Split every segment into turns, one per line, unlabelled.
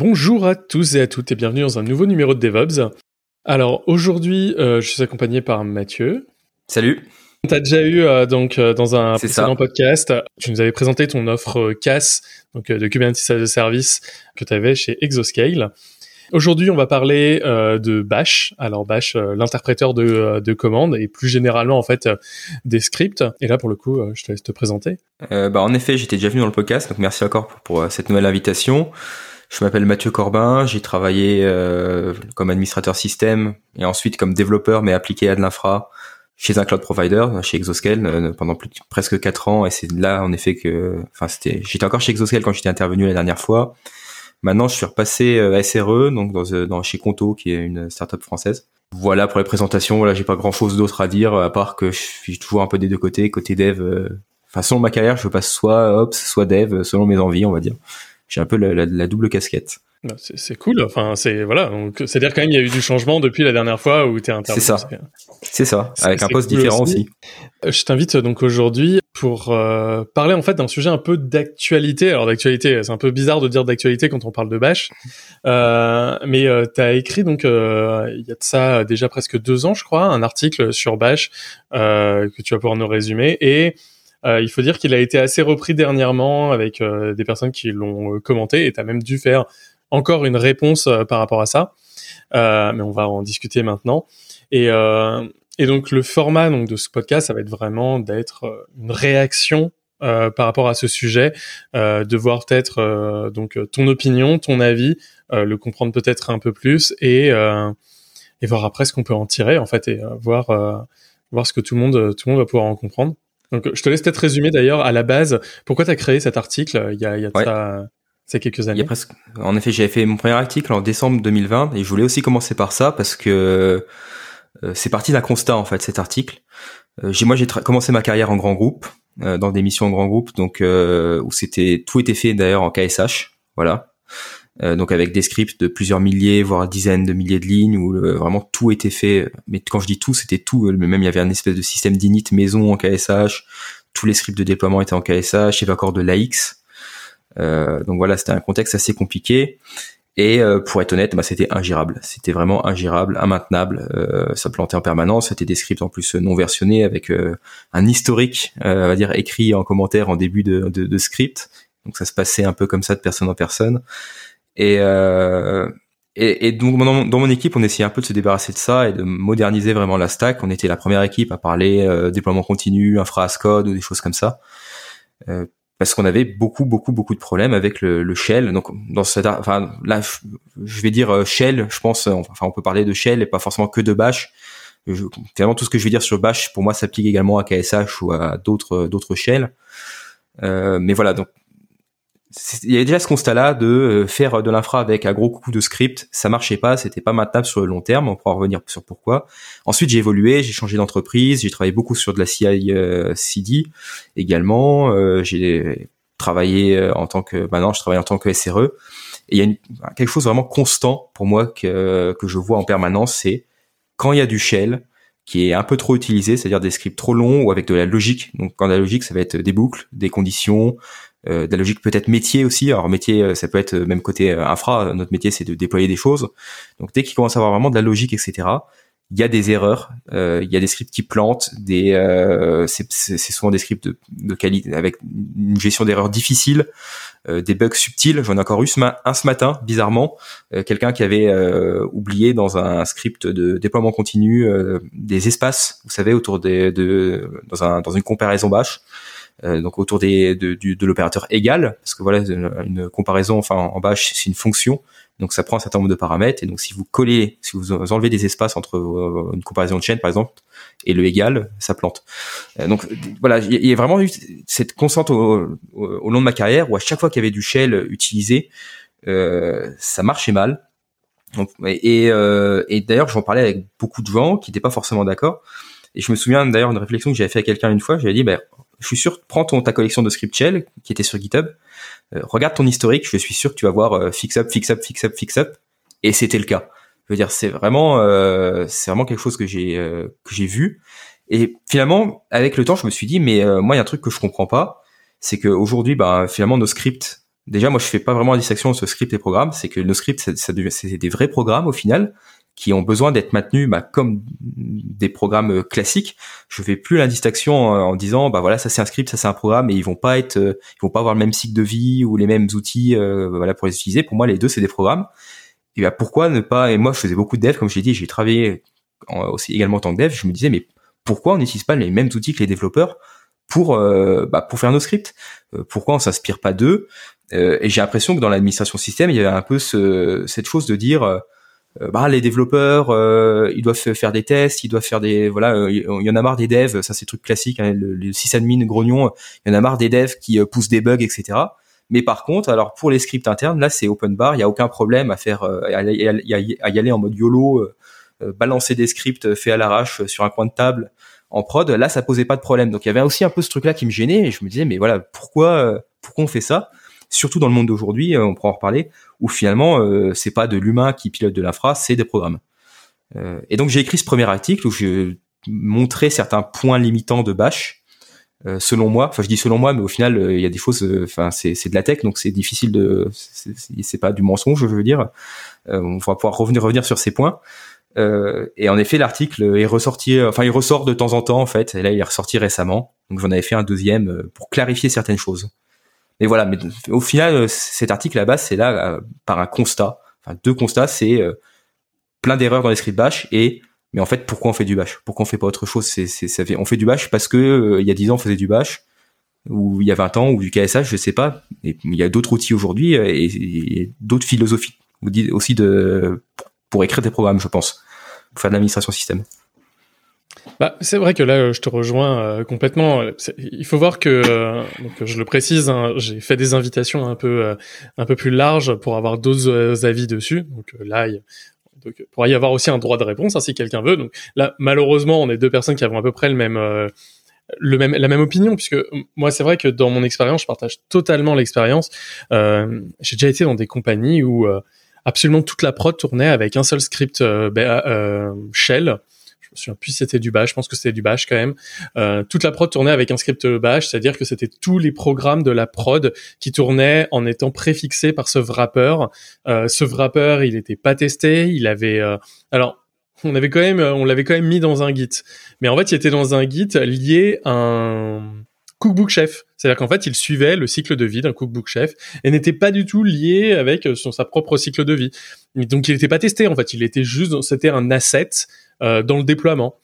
Bonjour à tous et à toutes et bienvenue dans un nouveau numéro de DevOps. Alors aujourd'hui, euh, je suis accompagné par Mathieu.
Salut.
Tu as déjà eu euh, donc euh, dans un précédent podcast, tu nous avais présenté ton offre CAS, donc de Kubernetes as a Service que tu avais chez Exoscale. Aujourd'hui, on va parler de Bash. Alors Bash, l'interpréteur de, de commandes et plus généralement en fait des scripts. Et là, pour le coup, je te laisse te présenter.
bah en effet, j'étais déjà venu dans le podcast, donc merci encore pour, pour cette nouvelle invitation. Je m'appelle Mathieu Corbin, j'ai travaillé euh, comme administrateur système et ensuite comme développeur mais appliqué à de l'infra chez un cloud provider, chez Exoscale euh, pendant presque quatre ans et c'est là en effet que, enfin c'était, j'étais encore chez Exoscale quand j'étais intervenu la dernière fois. Maintenant, je suis repassé à euh, SRE, donc dans, dans chez Conto, qui est une startup française. Voilà pour les présentations. Voilà, j'ai pas grand chose d'autre à dire à part que je suis toujours un peu des deux côtés, côté dev. Enfin, selon ma carrière, je passe soit ops, soit dev, selon mes envies, on va dire j'ai un peu la, double casquette.
Bah, c'est cool. Enfin, c'est voilà. Donc, c'est à dire quand même il y a eu du changement depuis la dernière fois où tu es intervenu.
C'est ça. C'est ça. Avec un poste différent aussi.
Je t'invite donc aujourd'hui pour euh, parler en fait d'un sujet un peu d'actualité. Alors d'actualité, c'est un peu bizarre de dire d'actualité quand on parle de Bash, euh, mais euh, tu as écrit donc il y a de ça déjà presque deux ans, je crois, un article sur Bash que tu vas pouvoir nous résumer et euh, il faut dire qu'il a été assez repris dernièrement avec euh, des personnes qui l'ont euh, commenté et tu as même dû faire encore une réponse par rapport à ça. mais on va en discuter maintenant. Et, donc le format de ce podcast, ça va être vraiment d'être une réaction par rapport à ce sujet, de voir peut-être donc ton opinion, ton avis, le comprendre peut-être un peu plus et voir après ce qu'on peut en tirer en fait et voir voir ce que tout le monde va pouvoir en comprendre. Donc, je te laisse peut-être résumer d'ailleurs à la base pourquoi tu as créé cet article euh, il y a, il y a ça, quelques années. Il y a
presque... En effet, j'avais fait mon premier article en décembre 2020 et je voulais aussi commencer par ça parce que euh, c'est parti d'un constat en fait cet article. Euh, j'ai moi j'ai commencé ma carrière en grand groupe dans des missions en grand groupe donc où c'était tout était fait d'ailleurs en KSH voilà euh, donc avec des scripts de plusieurs milliers, voire dizaines de milliers de lignes, où vraiment tout était fait. Mais quand je dis tout, c'était tout. Même il y avait un espèce de système d'init maison en KSH. Tous les scripts de déploiement étaient en KSH. Il y avait encore de l'AX. Euh, donc voilà, c'était un contexte assez compliqué. Et euh, pour être honnête, bah, c'était ingérable. C'était vraiment ingérable, immaintenable. Euh, ça plantait en permanence. C'était des scripts en plus non versionnés avec un historique, on va dire écrit en commentaire en début de, de, de, script. Donc ça se passait un peu comme ça de personne en personne. Et, euh, et, et, donc dans, mon équipe, on essayait un peu de se débarrasser de ça et de moderniser vraiment la stack. On était la première équipe à parler euh, déploiement continu, infra as code ou des choses comme ça. Euh, parce qu'on avait beaucoup, beaucoup, beaucoup de problèmes avec le, le shell. Donc, dans cette, enfin, là, je vais dire euh, shell. Je pense, enfin, on peut parler de shell et pas forcément que de bash. Je, finalement, tout ce que je vais dire sur bash, pour moi, s'applique également à KSH ou à d'autres, d'autres shells. Euh, mais voilà, donc il y avait déjà ce constat-là de euh, faire de l'infra avec un gros coup de script, ça marchait pas, c'était pas maintenable sur le long terme, on pourra revenir sur pourquoi. Ensuite, j'ai évolué, j'ai changé d'entreprise, j'ai travaillé beaucoup sur de la CI euh, CD également, euh, j'ai travaillé en tant que maintenant je travaille en tant que SRE et il y a quelque chose vraiment constant pour moi que que je vois en permanence, c'est quand il y a du shell qui est un peu trop utilisé, c'est-à-dire des scripts trop longs ou avec de la logique. Donc quand la logique, ça va être des boucles, des conditions, euh, de la logique peut-être métier aussi. Alors métier, euh, ça peut être même côté euh, infra. Notre métier, c'est de déployer des choses. Donc dès qu'il commence à avoir vraiment de la logique, etc. Il y a des erreurs, euh, il y a des scripts qui plantent, des euh, c'est souvent des scripts de, de, qualité avec une gestion d'erreurs difficile, euh, des bugs subtils. J'en ai encore eu ce matin, bizarrement, quelqu'un qui avait oublié dans un script de déploiement continu des espaces, vous savez, autour des de dans un dans une comparaison bash. Euh, donc autour des, de, de l'opérateur égal, parce que voilà, une, comparaison, enfin en bash, c'est une fonction, donc ça prend un certain nombre de paramètres, et donc si vous collez, si vous enlevez des espaces entre euh, une comparaison de chaîne par exemple, et le égal, ça plante. Euh, donc voilà, il y, a vraiment eu cette constante au, au, long de ma carrière, où à chaque fois qu'il y avait du shell utilisé, euh, ça marchait mal, et, et d'ailleurs, j'en parlais avec beaucoup de gens qui n'étaient pas forcément d'accord. Et je me souviens d'ailleurs d'une réflexion que j'avais fait à quelqu'un une fois. J'avais dit, ben, je suis sûr, prends ton, ta collection de script shell qui était sur GitHub, euh, regarde ton historique, je suis sûr que tu vas voir euh, fix up, fix up, fix up, fix up, et c'était le cas. Je veux dire, c'est vraiment, euh, c'est vraiment quelque chose que j'ai que j'ai vu. Et finalement, avec le temps, je me suis dit, mais moi, il y a un truc que je comprends pas, c'est qu'aujourd'hui, bah, finalement, nos scripts déjà, moi, je fais pas vraiment la distinction entre script et programme. C'est que nos scripts, ça, ça c'est des vrais programmes au final qui ont besoin d'être maintenus bah, comme des programmes classiques. Je fais plus la distinction en, disant bah voilà ça c'est un script, ça c'est un programme et ils vont pas être, ils vont pas avoir le même cycle de vie ou les mêmes outils voilà pour les utiliser. Pour moi les deux c'est des programmes. Et bah pourquoi ne pas Et moi je faisais beaucoup de dev comme je l'ai dit, j'ai travaillé aussi également en tant que dev. Je me disais mais pourquoi on n'utilise pas les mêmes outils que les développeurs pour euh, bah, pour faire nos scripts? Euh, Pourquoi on s'inspire pas d'eux? Euh, Et j'ai l'impression que dans l'administration système, il y avait un peu ce, cette chose de dire bah les développeurs ils doivent faire des tests ils doivent faire des voilà il y en a marre des devs ça c'est truc classique hein, le, le sysadmin grognon il y en a marre des devs qui poussent des bugs etc mais par contre alors pour les scripts internes là c'est open bar il y a aucun problème à faire à, y aller en mode yolo balancer des scripts faits à l'arrache sur un coin de table en prod, là ça posait pas de problème. Donc il y avait aussi un peu ce truc là qui me gênait et je me disais mais voilà pourquoi euh, pourquoi on fait ça? Surtout dans le monde d'aujourd'hui, euh, on pourra en reparler, où finalement euh, c'est pas de l'humain qui pilote de l'infra, c'est des programmes. et donc j'ai écrit ce premier article où je montrais certains points limitants de Bash. selon moi, enfin je dis selon moi, mais au final il y a des choses, enfin c'est c'est de la tech donc c'est difficile de, c'est pas du mensonge je veux dire. on va pouvoir revenir revenir sur ces points. Euh, et en effet, l'article est ressorti, enfin il ressort de temps en temps en fait. Et là, il est ressorti récemment. Donc j'en avais fait un deuxième euh, pour clarifier certaines choses. Mais voilà, mais au final, euh, cet article base, c'est là par un constat, enfin deux constats, c'est plein d'erreurs dans les scripts bash et mais en fait, pourquoi on fait du bash Pourquoi on fait pas autre chose? C'est, on fait du bash parce que il y a 10 ans, on faisait du bash, ou il y a 20 ans, ou du KSH, je sais pas. Il y a d'autres outils aujourd'hui et, et d'autres philosophies aussi de pour écrire des programmes, je pense faire de l'administration système.
Bah, c'est vrai que là, je te rejoins euh, complètement. Il faut voir que, euh, donc, je le précise, hein, j'ai fait des invitations un peu, euh, un peu plus larges pour avoir d'autres avis dessus. Donc là, il, donc, pourrait y avoir aussi un droit de réponse hein, si quelqu'un veut. Donc là, malheureusement, on est deux personnes qui avons à peu près le même, le même, la même opinion, puisque moi, c'est vrai que dans mon expérience, je partage totalement l'expérience. j'ai déjà été dans des compagnies où absolument toute la prod tournait avec un seul script euh, euh, shell. Je me souviens plus si c'était du bash, je pense que c'était du bash quand même. Euh, toute la prod tournait avec un script bash, c'est-à-dire que c'était tous les programmes de la prod qui tournaient en étant préfixés par ce wrapper. ce wrapper, il n'était pas testé, il avait alors on avait quand même on l'avait quand même mis dans un git. Mais en fait, il était dans un git lié à un cookbook chef. C'est-à-dire qu'en fait, il suivait le cycle de vie d'un cookbook chef et n'était pas du tout lié avec euh, son, sa propre cycle de vie. Donc, il n'était pas testé. En fait, il était juste, c'était un asset euh, dans le déploiement.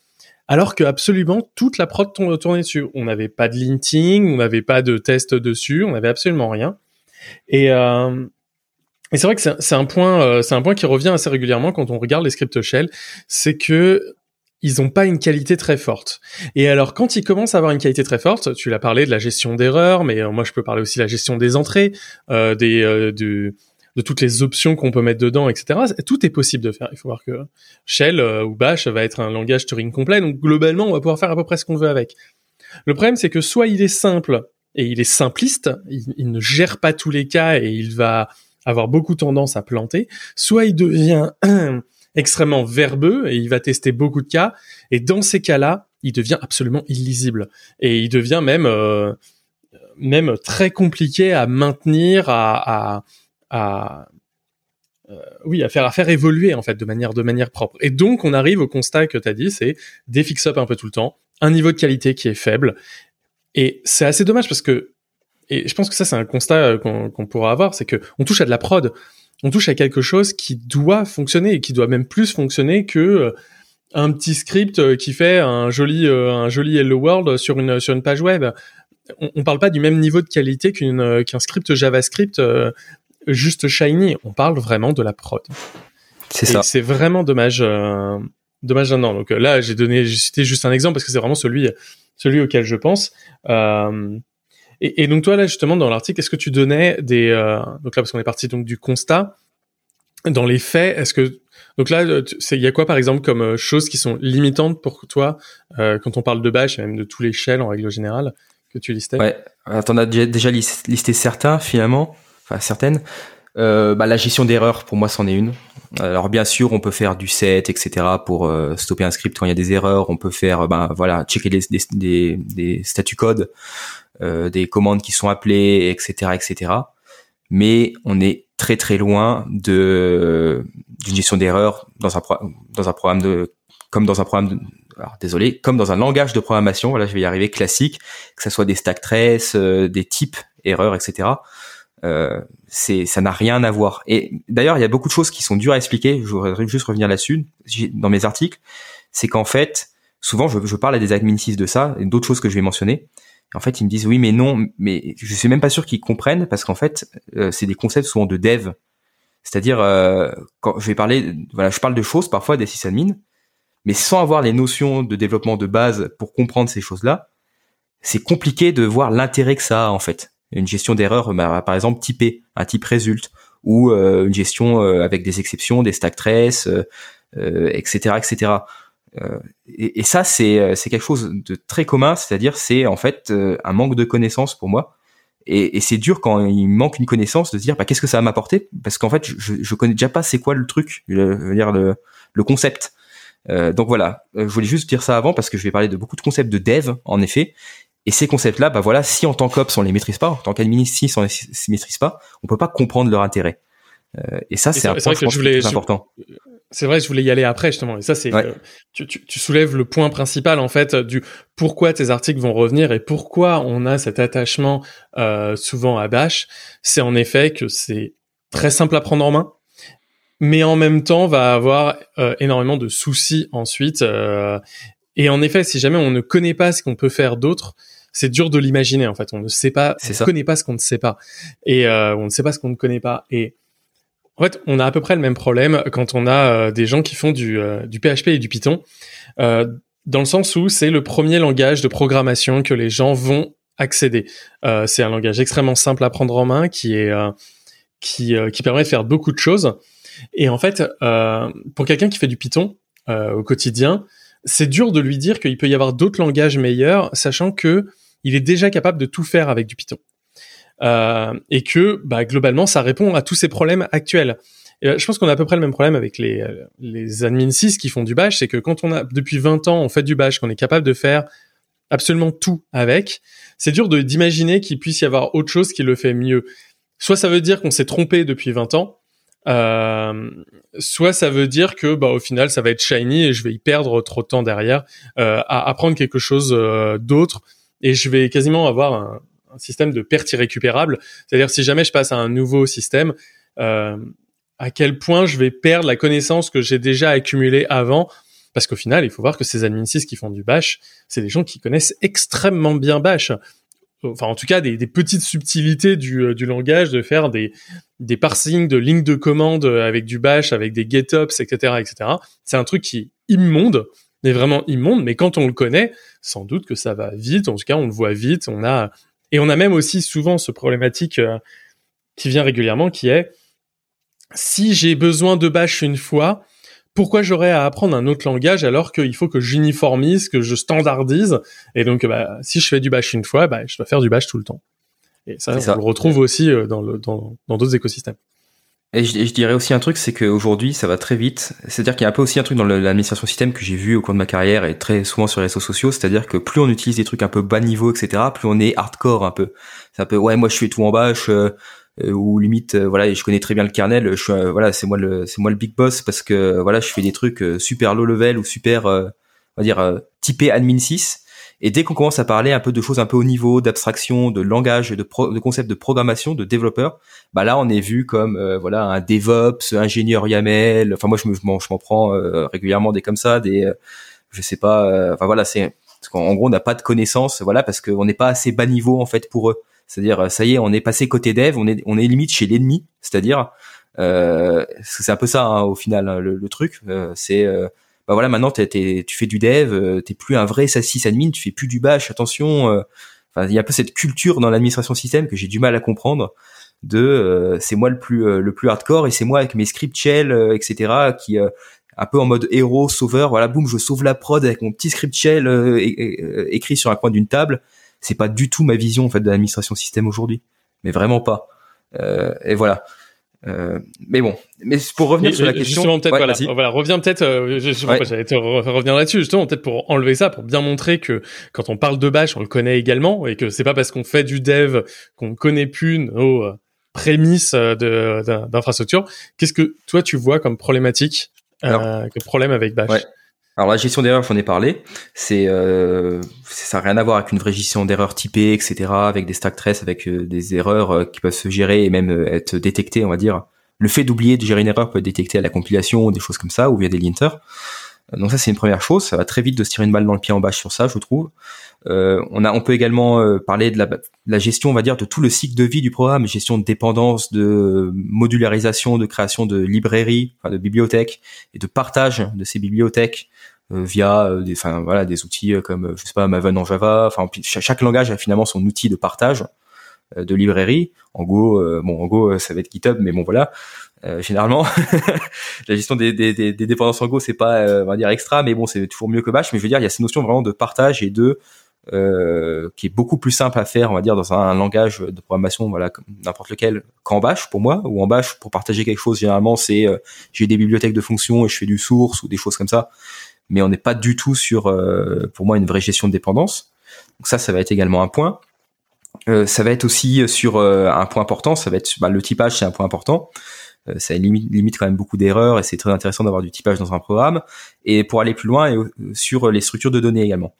Alors que absolument toute la prod tournait dessus. On n'avait pas de linting, on n'avait pas de test dessus, on n'avait absolument rien. Et, euh, et c'est vrai que c'est un point, euh, c'est un point qui revient assez régulièrement quand on regarde les scripts shell, c'est que ils n'ont pas une qualité très forte. Et alors, quand ils commencent à avoir une qualité très forte, tu l'as parlé de la gestion d'erreurs, mais euh, moi je peux parler aussi de la gestion des entrées, euh, des, euh, de, de, toutes les options qu'on peut mettre dedans, etc. Tout est possible de faire. Il faut voir que Shell ou Bash va être un langage Turing complet, donc globalement, on va pouvoir faire à peu près ce qu'on veut avec. Le problème, c'est que soit il est simple et il est simpliste, il ne gère pas tous les cas et il va avoir beaucoup tendance à planter, soit il devient extrêmement verbeux et il va tester beaucoup de cas. Et dans ces cas-là, il devient absolument illisible et il devient même euh, même très compliqué à maintenir, à, à, à euh, oui, à faire à faire évoluer en fait de manière de manière propre. Et donc on arrive au constat que tu as dit, c'est des fix-up un peu tout le temps, un niveau de qualité qui est faible. Et c'est assez dommage parce que et je pense que ça c'est un constat euh, qu'on pourra avoir, c'est que on touche à de la prod on touche à quelque chose qui doit fonctionner et qui doit même plus fonctionner que euh, un petit script euh, qui fait un joli euh, un joli hello world sur une sur une page web. On, on parle pas du même niveau de qualité qu'une qu'un script JavaScript juste shiny. On parle vraiment de la prod.
C'est ça.
C'est vraiment dommage dommage non. Donc là, j'ai donné j'ai cité juste un exemple parce que c'est vraiment celui celui auquel je pense. Euh, et, donc toi là justement dans l'article, est-ce que tu donnais des euh, donc là parce qu'on est parti donc du constat dans les faits, est-ce que donc là c'est il y a quoi par exemple comme euh, choses qui sont limitantes pour toi euh, quand on parle de Bash et même de tous les shells en règle générale que tu listais?
Ouais, t'en as déjà listé certains finalement, enfin certaines. Euh, bah, la gestion d'erreurs, pour moi, c'en est une. Alors bien sûr, on peut faire du set, etc. pour euh, stopper un script quand il y a des erreurs. On peut faire, ben voilà, checker des, des, des, des statu codes, euh, des commandes qui sont appelées, etc., etc. mais on est très très loin de d'une gestion d'erreur dans un dans un programme de comme dans un programme de, alors désolé, comme dans un langage de programmation, voilà, je vais y arriver classique, que ça soit des stack traces, euh, des types erreurs, etc. Euh, c'est ça n'a rien à voir. Et d'ailleurs, il y a beaucoup de choses qui sont dures à expliquer. Je voudrais juste revenir là-dessus dans mes articles. C'est qu'en fait, souvent, je, je, parle à des admin de ça et d'autres choses que je vais mentionner. En fait, ils me disent oui, mais non, mais je suis même pas sûr qu'ils comprennent parce qu'en fait, euh, c'est des concepts souvent de dev. C'est-à-dire, euh, quand je vais parler, voilà, je parle de choses parfois des sysadmins, mais sans avoir les notions de développement de base pour comprendre ces choses-là, c'est compliqué de voir l'intérêt que ça a en fait. Une gestion d'erreur, bah, par exemple typée, un type résulte, ou euh, une gestion avec des exceptions, des stack traces, etc., etc. Euh, et, et, ça, c'est euh, c'est quelque chose de très commun, c'est-à-dire c'est en fait euh, un manque de connaissances pour moi. Et, et c'est dur quand il manque une connaissance de se dire bah, qu'est-ce que ça va m'apporter? Parce qu'en fait je, je connais déjà pas c'est quoi le truc, le, dire le, le concept. Euh, donc voilà, je voulais juste dire ça avant parce que je vais parler de beaucoup de concepts de dev en effet. Et ces concepts-là, bah voilà, si en tant qu'ops on les maîtrise pas, en tant qu'administratif on les maîtrise pas, on peut pas comprendre leur intérêt. Euh, et ça, c'est un point je pense, important.
C'est vrai, je voulais y aller après justement. Et ça, c'est euh, tu, tu, tu, soulèves le point principal en fait du pourquoi tes articles vont revenir et pourquoi on a cet attachement euh, souvent à Bash. C'est en effet que c'est très simple à prendre en main, mais en même temps va avoir euh, énormément de soucis ensuite. Euh, et en effet, si jamais on ne connaît pas ce qu'on peut faire d'autre, c'est dur de l'imaginer en fait. On ne sait pas, on ne connaît pas ce qu'on ne sait pas, et on ne sait pas ce qu'on ne connaît pas. Et en fait, on a à peu près le même problème quand on a euh, des gens qui font du, euh, PHP et du Python, euh, dans le sens où c'est le premier langage de programmation que les gens vont accéder. c'est un langage extrêmement simple à prendre en main, qui est qui, qui permet de faire beaucoup de choses. Et en fait, pour quelqu'un qui fait du Python au quotidien, c'est dur de lui dire qu'il peut y avoir d'autres langages meilleurs, sachant que il est déjà capable de tout faire avec du Python. Euh, et que bah, globalement ça répond à tous ces problèmes actuels. Euh, je pense qu'on a à peu près le même problème avec les, euh, les admin 6 qui font du bash, c'est que quand on a depuis 20 ans on fait du bash, qu'on est capable de faire absolument tout avec, c'est dur d'imaginer qu'il puisse y avoir autre chose qui le fait mieux. Soit ça veut dire qu'on s'est trompé depuis 20 ans, euh, soit ça veut dire que bah au final ça va être shiny et je vais y perdre trop de temps derrière euh, à apprendre quelque chose d'autre et je vais quasiment avoir un, un système de perte irrécupérable. C'est-à-dire si jamais je passe à un nouveau système, euh, à quel point je vais perdre la connaissance que j'ai déjà accumulée avant? Parce qu'au final, il faut voir que ces admin 6 qui font du bash, c'est des gens qui connaissent extrêmement bien bash. Enfin, en tout cas, des, petites subtilités du, euh, du, langage, de faire des, des parsings de lignes de commande avec du bash, avec des get-ups, etc., etc. C'est un truc qui est immonde, mais vraiment immonde. Mais quand on le connaît, sans doute que ça va vite. En tout cas, on le voit vite. On a et on a même aussi souvent ce problématique euh, qui vient régulièrement, qui est si j'ai besoin de Bash une fois, pourquoi j'aurais à apprendre un autre langage alors qu'il faut que j'uniformise, que je standardise? Et donc, bah, si je fais du Bash une fois, bah, je dois faire du Bash tout le temps. Et ça, on le retrouve aussi euh, dans d'autres dans, d'autres écosystèmes.
Et je, je, dirais aussi un truc, c'est qu'aujourd'hui, ça va très vite. C'est-à-dire qu'il y a un peu aussi un truc dans l'administration système que j'ai vu au cours de ma carrière et très souvent sur les réseaux sociaux. C'est-à-dire que plus on utilise des trucs un peu bas niveau, etc., plus on est hardcore un peu. C'est un peu, ouais, moi je fais tout en bâche, euh, euh, ou limite, euh, voilà, je connais très bien le kernel. Je suis, voilà, c'est moi le, c'est moi le big boss parce que voilà, je fais des trucs super low level ou super, on va dire, typé admin 6 et dès qu'on commence à parler un peu de choses un peu au niveau, d'abstraction, de langage, de, de concept de programmation, de développeur, bah là on est vu comme euh, voilà un DevOps, ingénieur YAML. Enfin moi je me je m'en prends euh, régulièrement des comme ça, des euh, je sais pas. Enfin voilà c'est en gros on n'a pas de connaissances, voilà parce qu'on n'est pas assez bas niveau en fait pour eux. C'est-à-dire ça y est on est passé côté dev, on est on est limite chez l'ennemi, c'est-à-dire c'est un peu ça hein, au final hein, le, le, truc. c'est bah voilà, maintenant tu fais du dev, euh, t'es plus un vrai SaaS admin, tu fais plus du bash, attention. Euh, enfin, il y a un peu cette culture dans l'administration système que j'ai du mal à comprendre. De, euh, c'est moi le plus le plus hardcore et c'est moi avec mes script shell, etc. qui un peu en mode héros, sauveur. Voilà, boum, je sauve la prod avec mon petit script shell écrit sur un coin d'une table. C'est pas du tout ma vision en fait de l'administration système aujourd'hui, mais vraiment pas. et voilà. Euh, mais bon, mais pour revenir sur la question,
justement peut-être voilà, voilà, reviens peut-être. Euh, je, je j'allais te revenir là-dessus justement peut-être pour enlever ça, pour bien montrer que quand on parle de Bash, on le connaît également et que c'est pas parce qu'on fait du dev qu'on connaît plus nos prémisse d'infrastructure. Qu'est-ce que toi tu vois comme problématique, comme problème avec Bash
alors la gestion d'erreurs, j'en ai parlé. C'est euh, ça n'a rien à voir avec une vraie gestion d'erreurs typée, etc. Avec des stack traces, avec euh, des erreurs euh, qui peuvent se gérer et même euh, être détectées, on va dire. Le fait d'oublier de gérer une erreur peut être détecté à la compilation, des choses comme ça, ou via des linters. Donc ça c'est une première chose. Ça va très vite de se tirer une balle dans le pied en bâche sur ça, je trouve. On a, on peut également parler de la, la, gestion, on va dire, de tout le cycle de vie du programme, gestion de dépendance, de modularisation, de création de librairies, enfin de bibliothèques et de partage de ces bibliothèques via euh, des, enfin voilà, des outils euh, comme je sais pas Maven en Java. Enfin, chaque, langage a finalement son outil de partage de librairie. En Go, bon, en Go, ça va être GitHub, mais bon, voilà. généralement, la gestion des, des, des, dépendances en Go, c'est pas, on va dire, extra, mais bon, c'est toujours mieux que Bash. Mais je veux dire, il y a cette notion vraiment de partage et de euh, qui est beaucoup plus simple à faire, on va dire, dans un, langage de programmation, voilà, n'importe lequel, qu'en Bash pour moi, ou en Bash pour partager quelque chose. Généralement, c'est j'ai des bibliothèques de fonctions et je fais du source ou des choses comme ça mais on n'est pas du tout sur, euh, pour moi, une vraie gestion de dépendance. Donc ça, ça va être également un point. Euh, ça va être aussi sur euh, un point important, ça va être bah, le typage, c'est un point important. ça limite, quand même beaucoup d'erreurs et c'est très intéressant d'avoir du typage dans un programme. Et pour aller plus loin, et, sur les structures de données également.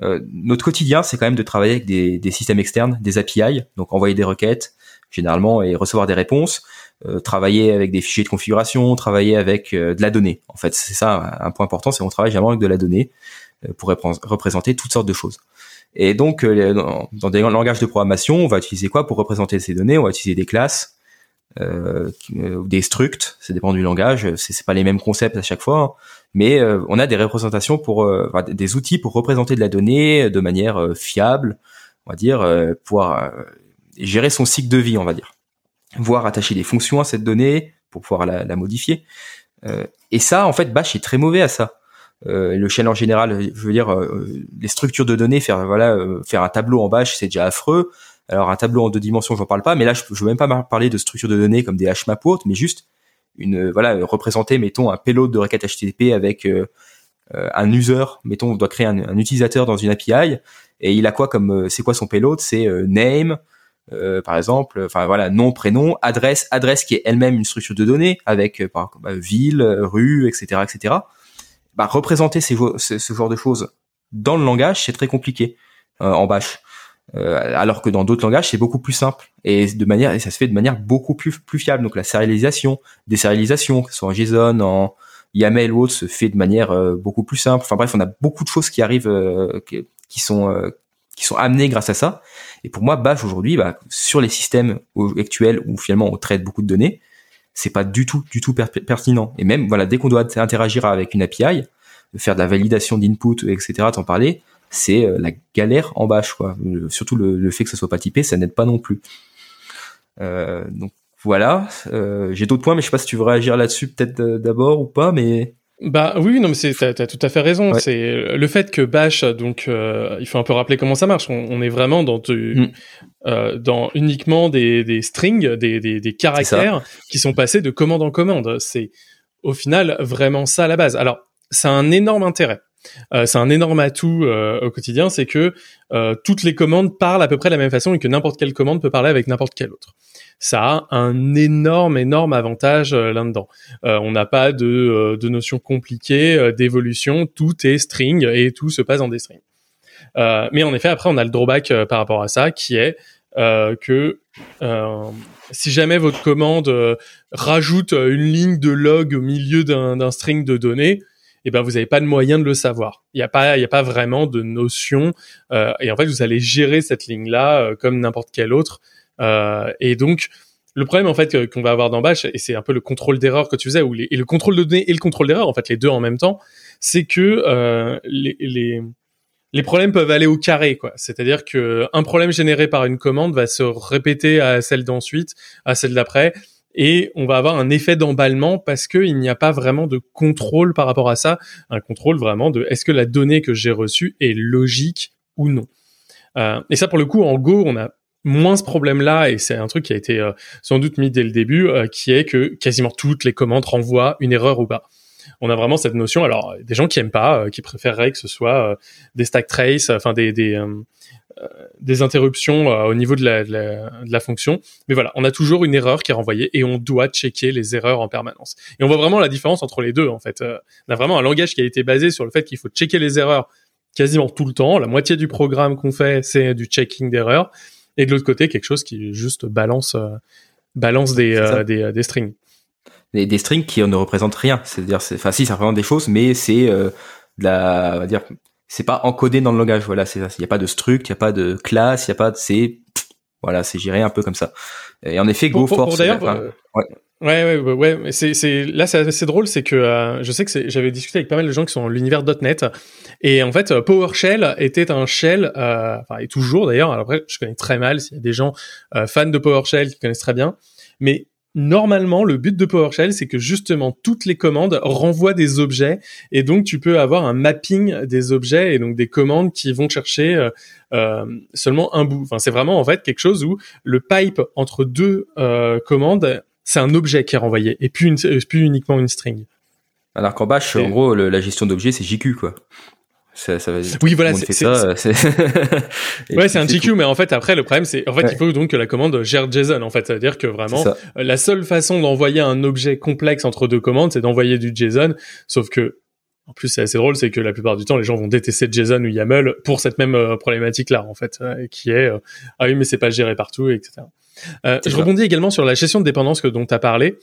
notre quotidien, c'est quand même de travailler avec des, des systèmes externes, des API, donc envoyer des requêtes généralement et recevoir des réponses. Euh, travailler avec des fichiers de configuration, travailler avec euh, de la donnée. En fait, c'est ça un point important, c'est qu'on travaille généralement avec de la donnée euh, pour représenter toutes sortes de choses. Et donc, dans des langages de programmation, on va utiliser quoi pour représenter ces données? On va utiliser des classes, euh, des structs, ça dépend du langage, c'est pas les mêmes concepts à chaque fois, hein. mais on a des représentations pour des outils pour représenter de la donnée de manière fiable, on va dire, pouvoir gérer son cycle de vie, on va dire voire attacher des fonctions à cette donnée pour pouvoir la, modifier. Euh, et ça, en fait, Bash est très mauvais à ça. Euh, le shell en général, je veux dire, euh, les structures de données, faire voilà, faire un tableau en Bash, c'est déjà affreux. Alors un tableau en deux dimensions, j'en parle pas, mais là, je, je veux même pas parler de structures de données comme des HMAP mais juste une voilà, représenter, mettons, un payload de requête HTTP avec un user, mettons, on doit créer un, un, utilisateur dans une API, et il a quoi comme, c'est quoi son payload? C'est name, euh, par exemple, enfin voilà, nom, prénom, adresse, adresse qui est elle-même une structure de données avec euh, par bah, ville, rue, etc., etc. Bah, représenter ce, genre de choses dans le langage, c'est très compliqué euh, en Bash. alors que dans d'autres langages, c'est beaucoup plus simple et de manière et ça se fait de manière beaucoup plus plus fiable. Donc la sérialisation, des sérialisations, que ce soit en JSON, en YAML ou autre, se fait de manière beaucoup plus simple. Enfin bref, on a beaucoup de choses qui arrivent, qui, sont qui sont amenées grâce à ça. Et pour moi, Bash aujourd'hui, bah, sur les systèmes actuels où finalement on traite beaucoup de données, c'est pas du tout, du tout pertinent. Et même, voilà, dès qu'on doit interagir avec une API, faire de la validation d'input, etc., t'en parler, c'est euh, la galère en Bash, quoi. surtout le, fait que ça soit pas typé, ça n'aide pas non plus. Euh, donc voilà. Euh, j'ai d'autres points, mais je sais pas si tu veux réagir là-dessus peut-être d'abord ou pas, mais
bah oui, non, mais c'est t'as, as tout à fait raison. C'est le fait que Bash, donc euh, il faut un peu rappeler comment ça marche. On, est vraiment dans mm. euh, dans uniquement des, des strings, des, des, des caractères qui sont passés de commande en commande. C'est au final vraiment ça à la base. Alors, c'est un énorme intérêt. Euh, c'est un énorme atout euh, au quotidien, c'est que euh, toutes les commandes parlent à peu près de la même façon et que n'importe quelle commande peut parler avec n'importe quelle autre ça a un énorme, énorme avantage euh, là-dedans. Euh, on n'a pas de, euh, de notions compliquées d'évolution, tout est string et tout se passe en des strings. mais en effet, après, on a le drawback par rapport à ça, qui est que si jamais votre commande rajoute une ligne de log au milieu d'un string de données, eh ben vous n'avez pas de moyen de le savoir. Il n'y a pas, il a pas vraiment de notion. et en fait, vous allez gérer cette ligne là comme n'importe quelle autre et donc, le problème en fait qu'on va avoir dans Bash, et c'est un peu le contrôle d'erreur que tu faisais, ou et le contrôle de données et le contrôle d'erreur, en fait les deux en même temps, c'est que euh, les, les, les problèmes peuvent aller au carré, quoi. C'est-à-dire que un problème généré par une commande va se répéter à celle d'ensuite, à celle d'après, et on va avoir un effet d'emballement parce qu'il n'y a pas vraiment de contrôle par rapport à ça, un contrôle vraiment de est-ce que la donnée que j'ai reçue est logique ou non. Euh, et ça, pour le coup, en Go, on a moins ce problème-là, et c'est un truc qui a été euh, sans doute mis dès le début, euh, qui est que quasiment toutes les commandes renvoient une erreur ou pas. on a vraiment cette notion. Alors, des gens qui aiment pas, qui préféreraient que ce soit des stack trace, enfin des des, des interruptions au niveau de la, de la, de, la, fonction. Mais voilà, on a toujours une erreur qui est renvoyée et on doit checker les erreurs en permanence. Et on voit vraiment la différence entre les deux en fait. on a vraiment un langage qui a été basé sur le fait qu'il faut checker les erreurs quasiment tout le temps. La moitié du programme qu'on fait, c'est du checking d'erreurs. Et de l'autre côté, quelque chose qui juste balance, euh, balance des, euh, des, euh, des, strings.
Des, des, strings qui ne représentent rien. C'est-à-dire, enfin, si, ça représente des choses, mais c'est de la, on va dire, c'est pas encodé dans le langage. Voilà, c'est Il n'y a pas de struct, il n'y a pas de classe, il n'y a pas de, c'est, voilà, c'est géré un peu comme ça. Et en effet, Go
Force. d'ailleurs, ouais. Ouais, ouais, ouais, ouais. C'est, c'est, là, c'est assez drôle, c'est que euh, je sais que j'avais discuté avec pas mal de gens qui sont dans l'univers .NET, et en fait, PowerShell était un shell, euh, enfin, et toujours d'ailleurs. Alors après, je connais très mal s'il y a des gens euh, fans de PowerShell qui connaissent très bien, mais normalement, le but de PowerShell, c'est que justement toutes les commandes renvoient des objets, et donc tu peux avoir un mapping des objets et donc des commandes qui vont chercher euh, euh seulement un bout. Enfin, c'est vraiment en fait quelque chose où le pipe entre deux euh, commandes c'est un objet qui est renvoyé et plus, une, plus uniquement une string.
Alors qu'en Bash, en gros, la gestion d'objets, c'est JQ, quoi.
Ça, ça va, oui, voilà, c'est ça. ouais, c'est un JQ, mais en fait, après, le problème, c'est, en fait, il faut donc que la commande gère JSON, en fait. C'est-à-dire que vraiment, la seule façon d'envoyer un objet complexe entre deux commandes, c'est d'envoyer du JSON. Sauf que, en plus, c'est assez drôle, c'est que la plupart du temps, les gens vont détester JSON ou YAML pour cette même euh, problématique-là, en fait, euh, qui est, euh, ah oui, mais c'est pas géré partout, etc. Je rebondis également sur la gestion de dépendance que dont tu as parlé.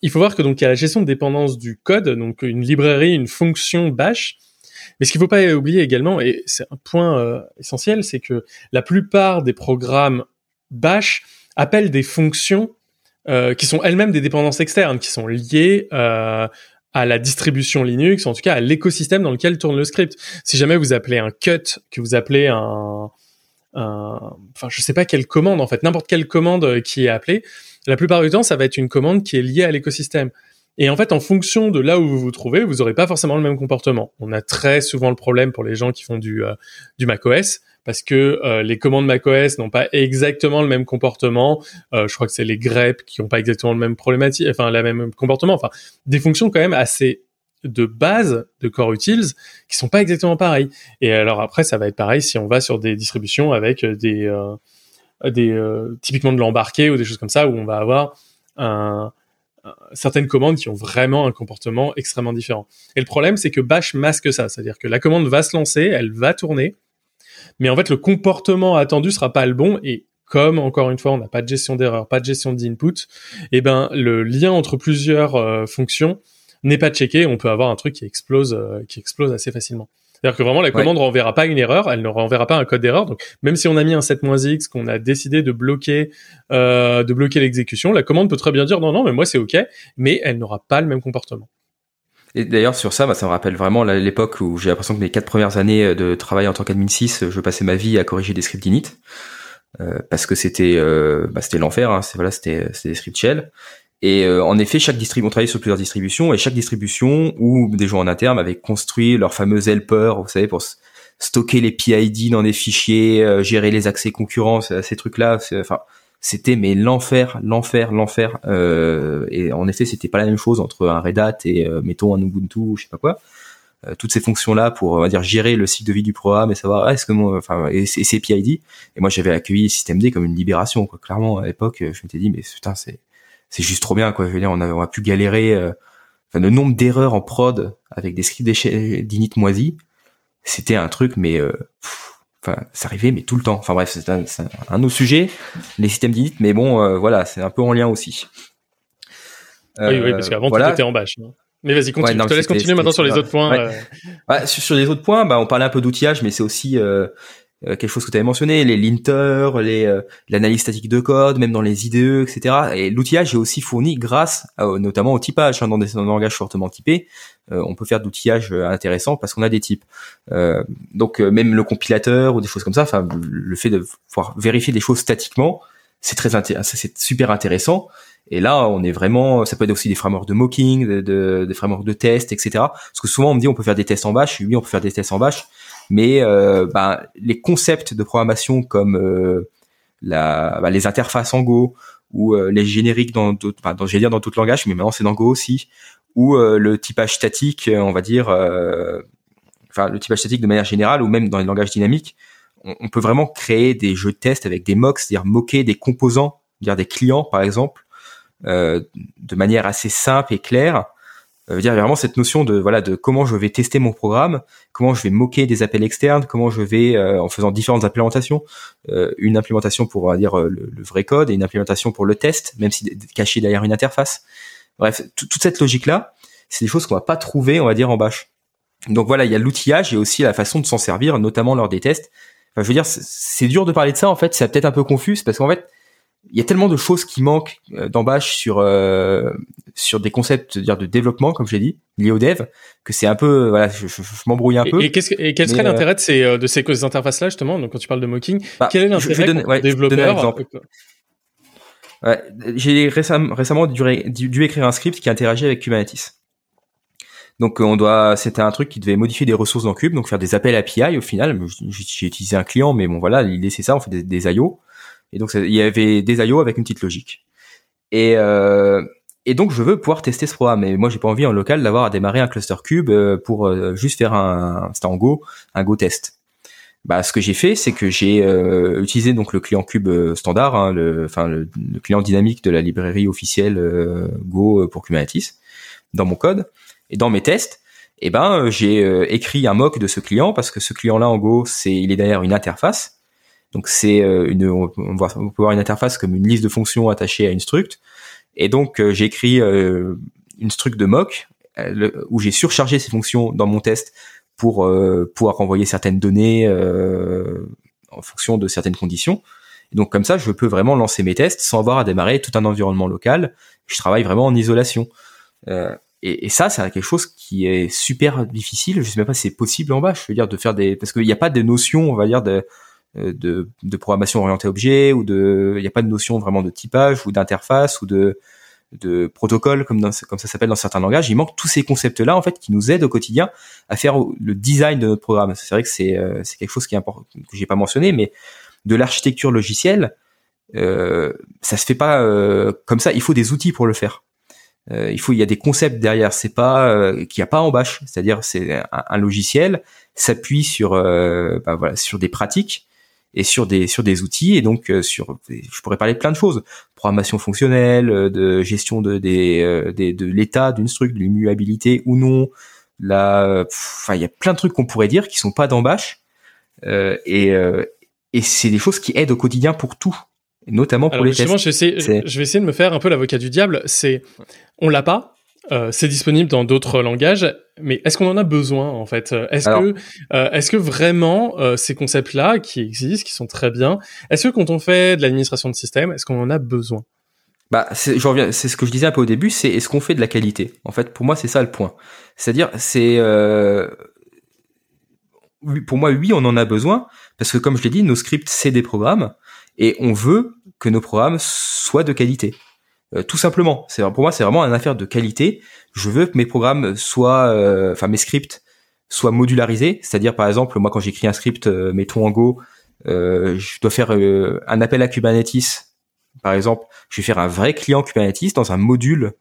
Il faut voir que donc il y a la gestion de dépendance du code, donc une librairie, une fonction bash. Mais ce qu'il faut pas oublier également, et c'est un point essentiel, c'est que la plupart des programmes bash appellent des fonctions euh, qui sont elles-mêmes des dépendances externes, qui sont liées euh, à la distribution Linux, en tout cas à l'écosystème dans lequel tourne le script. Si jamais vous appelez un cut, que vous appelez un, enfin je sais pas quelle commande en fait, n'importe quelle commande qui est appelée, la plupart du temps ça va être une commande qui est liée à l'écosystème. Et en fait, en fonction de là où vous vous trouvez, vous aurez pas forcément le même comportement. On a très souvent le problème pour les gens qui font du euh, du macOS parce que euh, les commandes macOS n'ont pas exactement le même comportement. je crois que c'est les greps qui n'ont pas exactement le même problématique, enfin la même comportement. Enfin, des fonctions quand même assez de base de core utils qui sont pas exactement pareils. Et alors après, ça va être pareil si on va sur des distributions avec des euh, des euh, typiquement de l'embarqué ou des choses comme ça où on va avoir un, certaines commandes qui ont vraiment un comportement extrêmement différent. Et le problème, c'est que Bash masque ça, c'est-à-dire que la commande va se lancer, elle va tourner, mais en fait le comportement attendu sera pas le bon et comme encore une fois on n'a pas de gestion d'erreur, pas de gestion d'input, et eh ben le lien entre plusieurs euh, fonctions n'est pas checké, on peut avoir un truc qui explose, euh, qui explose assez facilement. C'est-à-dire que vraiment la commande ne renverra pas une erreur, elle ne renverra pas un code d'erreur. Donc même si on a mis un 7-x, qu'on a décidé de bloquer, euh, de bloquer l'exécution, la commande peut très bien dire non non mais moi c'est ok, mais elle n'aura pas le même comportement.
Et d'ailleurs sur ça, bah, ça me rappelle vraiment l'époque où j'ai l'impression que mes quatre premières années euh, de travail en tant qu'admin 6, je passais ma vie à corriger des scripts init. Euh, parce que c'était euh, bah, c'était l'enfer, hein, voilà, c'était des scripts shell. Et euh, en effet, chaque distribution, on travaillait sur plusieurs distributions, et chaque distribution ou des gens en interne avaient construit leur fameux helper, vous savez, pour stocker les PID dans des fichiers, euh, gérer les accès concurrents, ces trucs-là. Enfin, c'était mais l'enfer, l'enfer, l'enfer. Euh, et en effet, c'était pas la même chose entre un Red Hat et mettons un Ubuntu, je sais pas quoi. toutes ces fonctions-là pour on va dire gérer le cycle de vie du programme et savoir ah, est-ce que moi, enfin, et, ces PID. Et moi, j'avais accueilli systemd comme une libération, quoi. Clairement, à l'époque, je m'étais dit mais putain, c'est c'est juste trop bien quoi. Je veux dire, on a, on a pu galérer. Euh, enfin, le nombre d'erreurs en prod avec des scripts d'init moisis, c'était un truc, mais euh, enfin, ça arrivait, mais tout le temps. Enfin bref, c'est un, un, autre sujet, les systèmes d'init, mais bon, euh, voilà, c'est un peu en lien aussi.
oui, oui, parce qu'avant tout était en bâche. mais vas-y, continue. je te laisse continuer maintenant sur les autres points.
Ouais. sur, sur, les autres points, bah, on parlait un peu d'outillage, mais c'est aussi euh, quelque chose que tu avais mentionné, les linters, les euh, l'analyse statique de code, même dans les IDE, etc. Et l'outillage est aussi fourni grâce notamment au typage. Hein, dans des langages fortement typés, euh, on peut faire d'outillage intéressant parce qu'on a des types. donc même le compilateur ou des choses comme ça, enfin le fait de pouvoir vérifier des choses statiquement, c'est très c'est super intéressant. Et là, on est vraiment, ça peut être aussi des frameworks de mocking, de, des frameworks de test, etc. Parce que souvent on me dit on peut faire des tests en bash. Oui, on peut faire des tests en bash mais euh, bah, les concepts de programmation comme euh, bah, les interfaces en Go ou euh, les génériques dans d'autres, dans, dire dans d'autres langages, mais maintenant c'est dans Go aussi, ou le typage statique, on va dire, enfin le typage statique de manière générale, ou même dans les langages dynamiques, on, peut vraiment créer des jeux de test avec des mocks, c'est-à-dire moquer des composants, dire des clients par exemple, de manière assez simple et claire. Euh, dire vraiment cette notion de voilà de comment je vais tester mon programme, comment je vais moquer des appels externes, comment je vais euh, en faisant différentes implémentations, euh, une implémentation pour on va dire le, vrai code et une implémentation pour le test, même si caché derrière une interface. Bref, toute cette logique là, c'est des choses qu'on va pas trouver on va dire en Bash. Donc voilà, il y a l'outillage et aussi la façon de s'en servir, notamment lors des tests. Enfin, je veux dire, c'est dur de parler de ça en fait, c'est peut-être un peu confus parce qu'en fait, il y a tellement de choses qui manquent euh, dans Bash sur euh, sur des concepts dire de développement comme je l'ai dit liés au dev que c'est un peu voilà je, m'embrouille un peu
et, qu'est-ce et quel serait euh, l'intérêt de ces de ces interfaces là justement donc quand tu parles de mocking bah, quel est l'intérêt ouais, développeur
ouais, j'ai récemment récemment dû, dû, écrire un script qui interagit avec Kubernetes donc on doit, c'était un truc qui devait modifier des ressources dans Cube, donc faire des appels API au final. J'ai utilisé un client, mais bon voilà, l'idée c'est ça, on fait des, des IO. Et donc il y avait des IO avec une petite logique. Et euh, et donc je veux pouvoir tester ce programme. Mais moi j'ai pas envie en local d'avoir à démarrer un cluster cube euh, pour euh, juste faire un, c'était en Go, un Go test. Bah ce que j'ai fait, c'est que j'ai euh, utilisé donc le client cube standard, hein, le, enfin le, client dynamique de la librairie officielle Go pour Kubernetes dans mon code. Et dans mes tests, eh ben, euh, j'ai euh, écrit un mock de ce client parce que ce client-là, en Go, c'est, il est derrière une interface. Donc c'est euh, une, on, peut voir une interface comme une liste de fonctions attachée à une struct. Et donc j'ai écrit une struct de mock où j'ai surchargé ces fonctions dans mon test pour pouvoir renvoyer certaines données en fonction de certaines conditions. Et donc comme ça, je peux vraiment lancer mes tests sans avoir à démarrer tout un environnement local. Je travaille vraiment en isolation. Euh, et, et, ça, c'est quelque chose qui est super difficile. Je sais même pas si c'est possible en bas. Je veux dire de faire des parce qu'il n'y a pas de notion, on va dire de euh, de, de programmation orientée objet ou de il n'y a pas de notion vraiment de typage ou d'interface ou de de protocole comme dans, comme ça s'appelle dans certains langages. Il manque tous ces concepts là en fait qui nous aident au quotidien à faire le design de notre programme. C'est vrai que c'est euh, c'est quelque chose qui est important que j'ai pas mentionné, mais de l'architecture logicielle, euh, ça se fait pas euh, comme ça. Il faut des outils pour le faire. Euh, il faut, il y a des concepts derrière. C'est pas euh, qu'il n'y a pas en bash. C'est-à-dire, c'est un, logiciel s'appuie sur, euh, bah, voilà, sur des pratiques et sur des sur des outils et donc sur je pourrais parler de plein de choses programmation fonctionnelle de gestion de des, des de l'état d'une structure de l'immuabilité ou non là enfin il y a plein de trucs qu'on pourrait dire qui sont pas dans bash et et c'est des choses qui aident au quotidien pour tout notamment pour les tests.
Je vais essayer de me faire un peu l'avocat du diable. C'est, on l'a pas. Euh, c'est disponible dans d'autres langages, mais est-ce qu'on en a besoin en fait? Est-ce que, euh, est-ce que vraiment euh, ces concepts-là qui existent, qui sont très bien, est-ce que quand on fait de l'administration de système, est-ce qu'on en a besoin?
Bah, je reviens, c'est ce que je disais un peu au début, c'est est-ce qu'on fait de la qualité? En fait, pour moi, c'est ça le point. C'est-à-dire, c'est euh, pour moi, oui, on en a besoin parce que comme je l'ai dit, nos scripts c'est des programmes et on veut que nos programmes soient de qualité. Euh, tout simplement, c'est pour moi c'est vraiment une affaire de qualité. Je veux que mes programmes soient, euh, enfin mes scripts soient modularisés, c'est-à-dire par exemple moi quand j'écris un script, euh, mettons en Go, je dois faire un appel à Kubernetes, par exemple, je vais faire un vrai client Kubernetes dans un module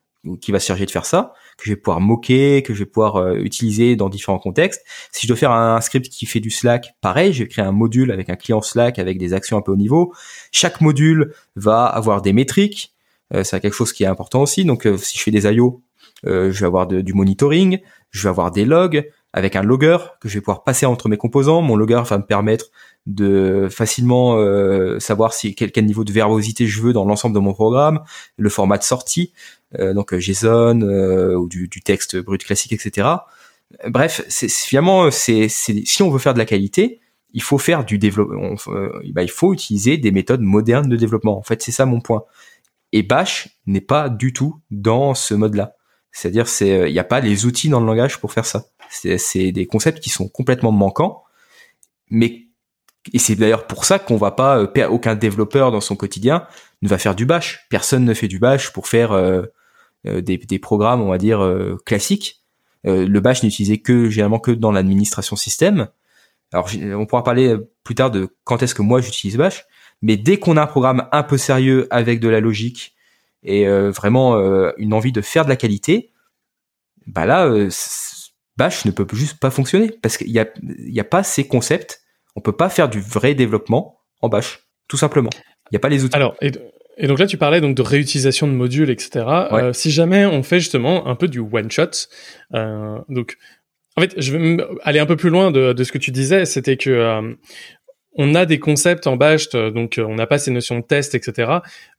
qui va se charger de faire ça, que je vais pouvoir moquer, que je vais pouvoir euh, utiliser dans différents contextes. Si je dois faire un, script qui fait du Slack, pareil, je vais créer un module avec un client Slack avec des actions un peu au niveau. Chaque module va avoir des métriques, euh, c'est quelque chose qui est important aussi. Donc euh, si je fais des I.O., je vais avoir du monitoring, je vais avoir des logs avec un logger que je vais pouvoir passer entre mes composants. Mon logger va me permettre de facilement savoir si quel, quel, niveau de verbosité je veux dans l'ensemble de mon programme, le format de sortie. Euh, donc euh, JSON euh, ou du, du, texte brut classique, etc. Bref, c'est finalement, c'est si on veut faire de la qualité, il faut faire du développement. Bah, il faut utiliser des méthodes modernes de développement. En fait, c'est ça mon point. Et Bash n'est pas du tout dans ce mode-là. C'est-à-dire, c'est il n'y a pas les outils dans le langage pour faire ça. C'est des concepts qui sont complètement manquants, mais et c'est d'ailleurs pour ça qu'on va pas aucun développeur dans son quotidien ne va faire du bash. Personne ne fait du bash pour faire euh, des, programmes, on va dire, euh, classiques. Euh, le bash n'est utilisé que généralement que dans l'administration système. Alors on pourra parler plus tard de quand est-ce que moi j'utilise bash, mais dès qu'on a un programme un peu sérieux avec de la logique et vraiment une envie de faire de la qualité, bah là, Bash ne peut juste pas fonctionner parce qu'il y a, y a pas ces concepts. On peut pas faire du vrai développement en Bash, tout simplement. Il n'y a pas les outils.
Alors, et, donc là, tu parlais donc de réutilisation de modules, etc. si jamais on fait justement un peu du one shot, donc en fait, je vais aller un peu plus loin de, de ce que tu disais, c'était que euh, on a des concepts en Bash, donc euh, on n'a pas ces notions de test, etc.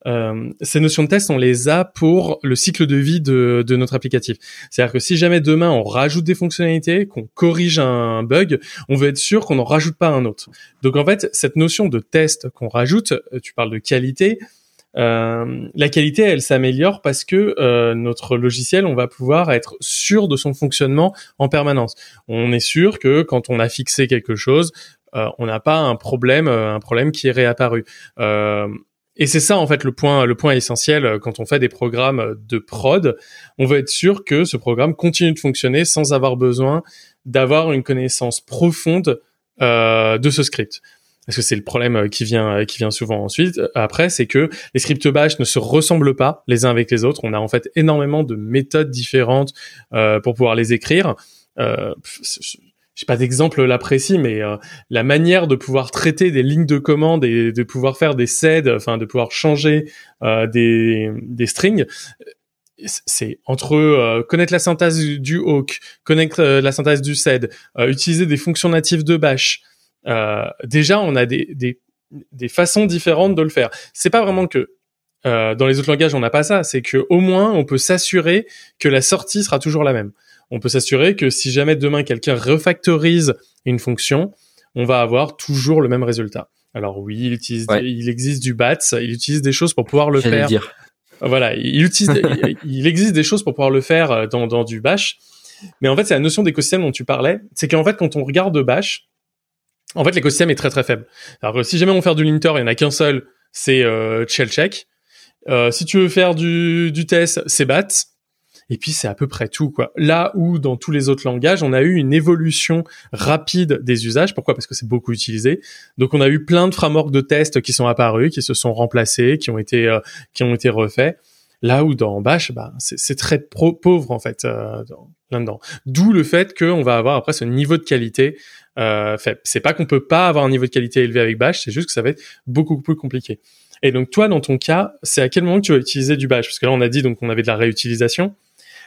Euh, ces notions de test, on les a pour le cycle de vie de, de notre applicatif. C'est-à-dire que si jamais demain on rajoute des fonctionnalités, qu'on corrige un bug, on veut être sûr qu'on n'en rajoute pas un autre. Donc en fait, cette notion de test qu'on rajoute, tu parles de qualité, euh, la qualité, elle s'améliore parce que euh, notre logiciel, on va pouvoir être sûr de son fonctionnement en permanence. On est sûr que quand on a fixé quelque chose, euh, on n'a pas un problème, un problème qui est réapparu. et c'est ça en fait le point, le point essentiel quand on fait des programmes de prod. On veut être sûr que ce programme continue de fonctionner sans avoir besoin d'avoir une connaissance profonde de ce script parce que c'est le problème euh, qui vient euh, qui vient souvent ensuite euh, après c'est que les scripts bash ne se ressemblent pas les uns avec les autres on a en fait énormément de méthodes différentes pour pouvoir les écrire euh, j'ai pas d'exemple là précis, mais la manière de pouvoir traiter des lignes de commande et de pouvoir faire des sed, enfin de pouvoir changer des, des strings, c'est entre connaître la syntaxe du, hawk, connaître la syntaxe du sed, utiliser des fonctions natives de bash, euh, déjà on a des, des, des, façons différentes de le faire. C'est pas vraiment que euh, dans les autres langages on n'a pas ça, c'est que au moins on peut s'assurer que la sortie sera toujours la même. On peut s'assurer que si jamais demain quelqu'un refactorise une fonction, on va avoir toujours le même résultat. Alors oui, il, utilise il existe du BATS, il utilise des choses pour pouvoir le faire.
Dire.
Voilà, il utilise, il, existe des choses pour pouvoir le faire euh, dans, dans du Bash. Mais en fait, c'est la notion d'écosystème dont tu parlais. C'est qu'en fait, quand on regarde Bash, en fait, l'écosystème est très très faible. Alors, si jamais on faire du linter, il y en a qu'un seul, c'est euh, check. Euh, si tu veux faire du, du test, c'est bat. Et puis c'est à peu près tout quoi. Là où dans tous les autres langages, on a eu une évolution rapide des usages. Pourquoi? Parce que c'est beaucoup utilisé. Donc on a eu plein de frameworks de tests qui sont apparus, qui se sont remplacés, qui ont été euh, qui ont été refaits. Là où dans Bash, bah, c'est très pauvre en fait euh, là-dedans. D'où le fait qu'on va avoir après ce niveau de qualité euh, fait. C'est pas qu'on peut pas avoir un niveau de qualité élevé avec Bash, c'est juste que ça va être beaucoup plus compliqué. Et donc toi, dans ton cas, c'est à quel moment que tu vas utiliser du Bash? Parce que là, on a dit donc on avait de la réutilisation.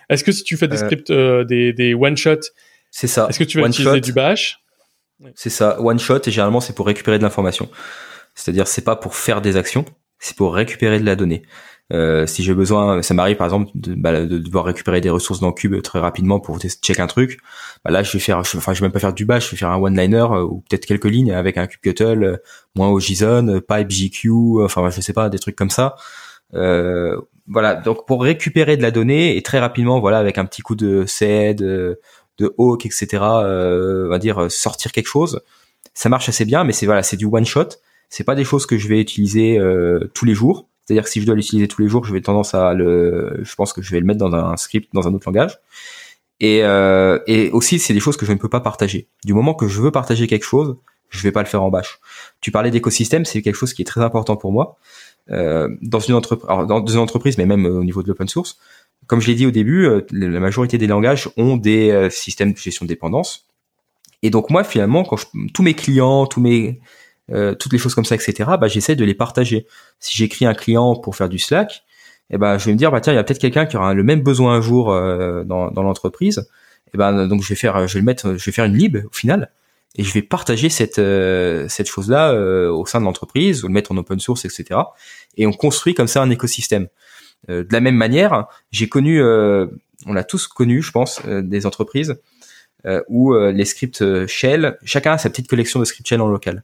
Est-ce que si tu fais des euh, scripts, euh, des, des one shot,
c'est ça.
Est-ce que tu vas utiliser du Bash?
C'est ça, one shot et généralement c'est pour récupérer de l'information. C'est-à-dire c'est pas pour faire des actions, c'est pour récupérer de la donnée. Euh, si j'ai besoin, ça m'arrive par exemple de, bah, de, devoir récupérer des ressources dans Cube très rapidement pour check un truc. Bah là, je vais faire, enfin, je vais même pas faire du bash, je vais faire un one-liner euh, ou peut-être quelques lignes avec un kubectl, euh, moins au JSON, pipe GQ, enfin, je sais pas, des trucs comme ça. Euh, voilà, donc pour récupérer de la donnée et très rapidement, voilà, avec un petit coup de sed, de, de hawk, etc. on va dire sortir quelque chose. Ça marche assez bien, mais c'est voilà, c'est du one shot. C'est pas des choses que je vais utiliser tous les jours c'est-à-dire que si je dois l'utiliser tous les jours, je vais tendance à le, je pense que je vais le mettre dans un script, dans un autre langage. Et, euh, et aussi, c'est des choses que je ne peux pas partager. Du moment que je veux partager quelque chose, je vais pas le faire en bash. Tu parlais d'écosystème, c'est quelque chose qui est très important pour moi. Euh, dans une entreprise, dans une entreprise, mais même au niveau de l'open source, comme je l'ai dit au début, euh, la majorité des langages ont des euh, systèmes de gestion de dépendance. Et donc moi, finalement, quand je, tous mes clients, tous mes euh, toutes les choses comme ça, etc. Bah, j'essaie de les partager. Si j'écris un client pour faire du Slack, eh ben, je vais me dire, bah tiens, il y a peut-être quelqu'un qui aura le même besoin un jour euh, dans, dans l'entreprise. Eh ben, donc je vais faire, je vais le mettre, je vais faire une lib au final, et je vais partager cette euh, cette chose-là au sein de l'entreprise, ou le mettre en open source, etc. Et on construit comme ça un écosystème. de la même manière, j'ai connu, on a tous connu, je pense, des entreprises où les scripts shell, chacun a sa petite collection de scripts shell en local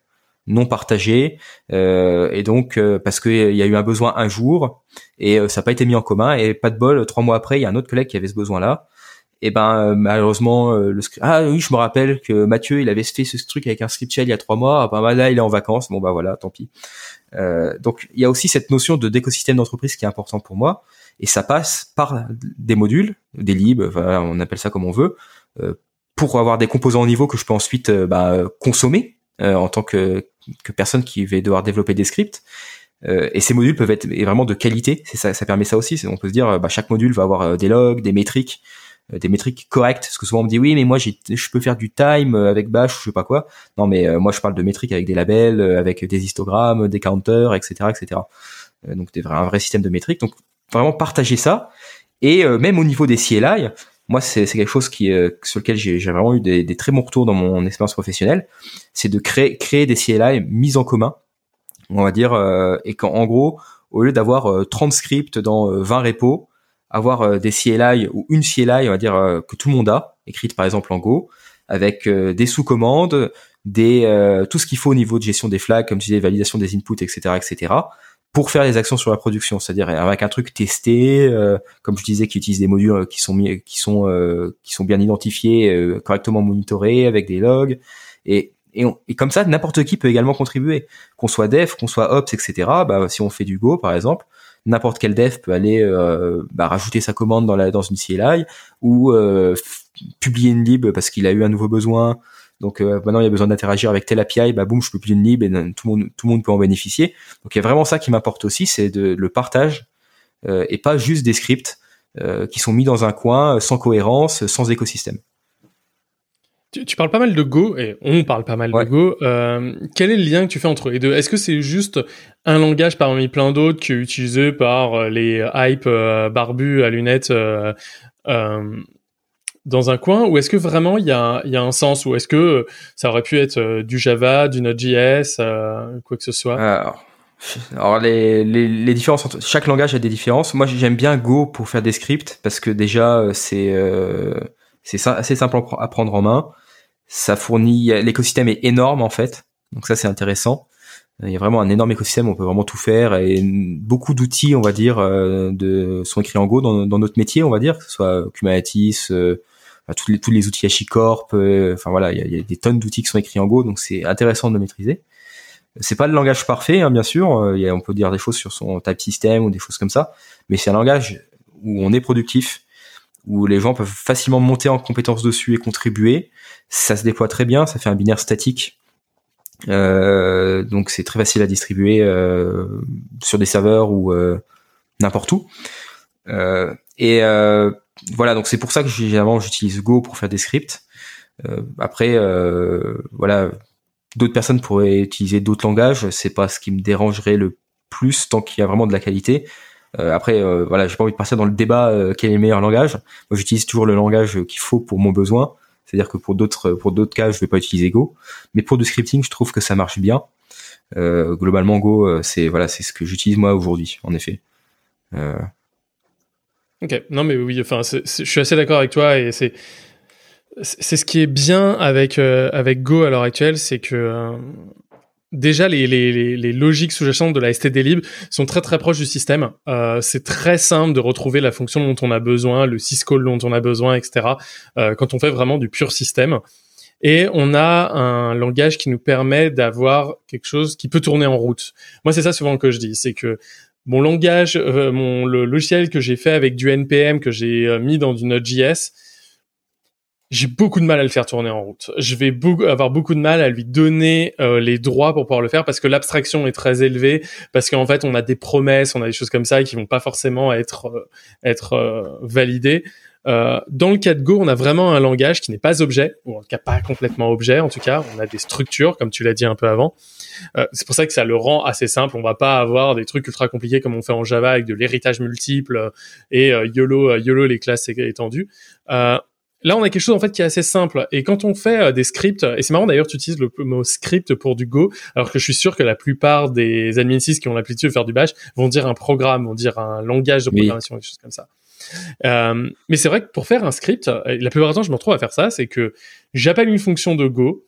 non partagé euh, et donc euh, parce qu'il y a eu un besoin un jour et euh, ça n'a pas été mis en commun et pas de bol trois mois après il y a un autre collègue qui avait ce besoin là et ben malheureusement le script ah oui je me rappelle que Mathieu il avait fait ce truc avec un script shell il y a trois mois ah, ben là il est en vacances bon bah voilà tant pis donc il y a aussi cette notion de d'écosystème d'entreprise qui est important pour moi et ça passe par des modules des libs on appelle ça comme on veut pour avoir des composants au niveau que je peux ensuite bah, consommer euh, en tant que, que personne qui va devoir développer des scripts. Euh, et ces modules peuvent être vraiment de qualité. C'est ça, ça permet ça aussi. On peut se dire, bah, chaque module va avoir euh, des logs, des métriques, des métriques correctes. Parce que souvent on me dit oui, mais moi je peux faire du time avec Bash ou je sais pas quoi. Non, mais moi je parle de métriques avec des labels, avec des histogrammes, des counters, etc., etc. donc des un vrai système de métriques. Donc vraiment partager ça. Et même au niveau des CLI, moi c'est quelque chose qui sur lequel j'ai vraiment eu des, des, très bons retours dans mon expérience professionnelle, c'est de créer créer des CLI mis en commun, on va dire, et qu'en en gros au lieu d'avoir 30 scripts dans 20 repos, avoir euh, des CLI ou une CLI, on va dire euh, que tout le monde a, écrite par exemple en Go, avec euh, des sous-commandes, des tout ce qu'il faut au niveau de gestion des flags, comme tu disais, validation des inputs, etc., etc., pour faire les actions sur la production, c'est-à-dire avec un truc testé, comme je disais, qui utilise des modules qui sont mis, qui sont qui sont bien identifiés, correctement monitorés, avec des logs, et et, et, comme ça, n'importe qui peut également contribuer, qu'on soit dev, qu'on soit ops, etc. Bah, si on fait du Go, par exemple, n'importe quel dev peut aller euh, bah, rajouter sa commande dans, la, dans une CLI ou euh, publier une lib parce qu'il a eu un nouveau besoin. Donc euh, maintenant il y a besoin d'interagir avec telle API, bah boum, je publie une lib et tout le monde tout le monde peut en bénéficier. Donc il y a vraiment ça qui m'importe aussi, c'est de le partage et pas juste des scripts qui sont mis dans un coin sans cohérence, sans écosystème.
Tu, tu, parles pas mal de Go, et on parle pas mal de Go. Euh, quel est le lien que tu fais entre les deux? Est-ce que c'est juste un langage parmi plein d'autres qui est utilisé par euh, les hype euh, barbus à lunettes euh, euh, dans un coin? Ou est-ce que vraiment il y a, y a, un sens? Ou est-ce que ça aurait pu être du Java, du Node.js, quoi que ce soit?
Alors, alors les, les, les, différences entre chaque langage a des différences. Moi j'aime bien Go pour faire des scripts parce que déjà c'est c'est assez simple à prendre en main. Ça fournit, l'écosystème est énorme en fait, donc ça c'est intéressant. Il y a vraiment un énorme écosystème, on peut vraiment tout faire et beaucoup d'outils, on va dire, euh, de, sont écrits en Go dans, notre métier, on va dire, que ce soit Kubernetes, euh, tous les tous les outils HashiCorp, euh, enfin voilà, il y, a, des tonnes d'outils qui sont écrits en Go, donc c'est intéressant de le maîtriser. C'est pas le langage parfait, hein, bien sûr. A, on peut dire des choses sur son type system ou des choses comme ça, mais c'est un langage où on est productif, où les gens peuvent facilement monter en compétences dessus et contribuer. Ça se déploie très bien, ça fait un binaire statique. Euh, donc c'est très facile à distribuer euh, sur des serveurs ou euh, n'importe où. Et voilà, donc c'est pour ça que généralement j'utilise Go pour faire des scripts. Après, voilà, d'autres personnes pourraient utiliser d'autres langages. C'est pas ce qui me dérangerait le plus tant qu'il y a vraiment de la qualité. Euh, après, euh, voilà, j'ai pas envie de passer dans le débat euh, quel est le meilleur langage. Moi, j'utilise toujours le langage qu'il faut pour mon besoin. C'est-à-dire que pour d'autres pour d'autres cas, je vais pas utiliser Go, mais pour du scripting, je trouve que ça marche bien. Euh, globalement, Go, c'est voilà, c'est ce que j'utilise moi aujourd'hui, en effet. Euh...
Ok, non mais oui, enfin, je suis assez d'accord avec toi et c'est c'est ce qui est bien avec avec Go à l'heure actuelle, c'est que déjà les, logiques sous-jacentes de la stdlib sont très très proches du système. Euh, c'est très simple de retrouver la fonction dont on a besoin, le syscall dont on a besoin, etc. Euh, quand on fait vraiment du pur système. Et on a un langage qui nous permet d'avoir quelque chose qui peut tourner en route. Moi, c'est ça souvent que je dis, c'est que mon langage, euh, mon logiciel que j'ai fait avec du npm que j'ai euh, mis dans du Node.js, j'ai beaucoup de mal à le faire tourner en route. Je vais avoir beaucoup de mal à lui donner euh, les droits pour pouvoir le faire parce que l'abstraction est très élevée, parce qu'en fait on a des promesses, on a des choses comme ça qui vont pas forcément être euh, être euh, validées. dans le cas de Go, on a vraiment un langage qui n'est pas objet, ou en tout cas pas complètement objet. En tout cas, on a des structures, comme tu l'as dit un peu avant. c'est pour ça que ça le rend assez simple. On va pas avoir des trucs ultra compliqués comme on fait en Java avec de l'héritage multiple et YOLO YOLO les classes étendues. Là, on a quelque chose en fait qui est assez simple. Et quand on fait euh, des scripts, et c'est marrant d'ailleurs, tu utilises le mot script pour du Go, alors que je suis sûr que la plupart des admin qui ont l'habitude de faire du Bash vont dire un programme, vont dire un langage de programmation, des choses comme ça. Euh, mais c'est vrai que pour faire un script, la plupart du temps, je me retrouve à faire ça, c'est que j'appelle une fonction de Go,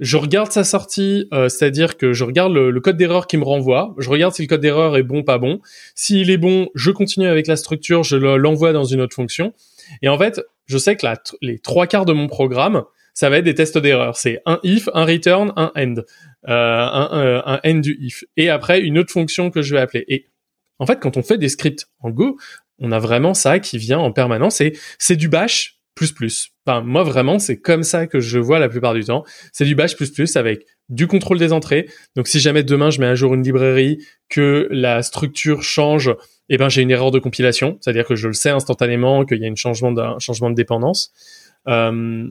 je regarde sa sortie, euh, c'est-à-dire que je regarde le, le code d'erreur qui me renvoie, je regarde si le code d'erreur est bon, pas bon. S'il est bon, je continue avec la structure, je l'envoie dans une autre fonction. Et en fait, je sais que les trois quarts de mon programme, ça va être des tests d'erreur. C'est un if, un return, un end, euh, un, un, end du if, et après une autre fonction que je vais appeler. Et en fait, quand on fait des scripts en Go, on a vraiment ça qui vient en permanence. Et c'est du bash plus plus. Enfin, moi vraiment, c'est comme ça que je vois la plupart du temps. C'est du bash plus plus avec du contrôle des entrées. Donc, si jamais demain je mets à jour une librairie, que la structure change eh ben j'ai une erreur de compilation, c'est-à-dire que je le sais instantanément qu'il y a un changement de, changement de dépendance. Euh,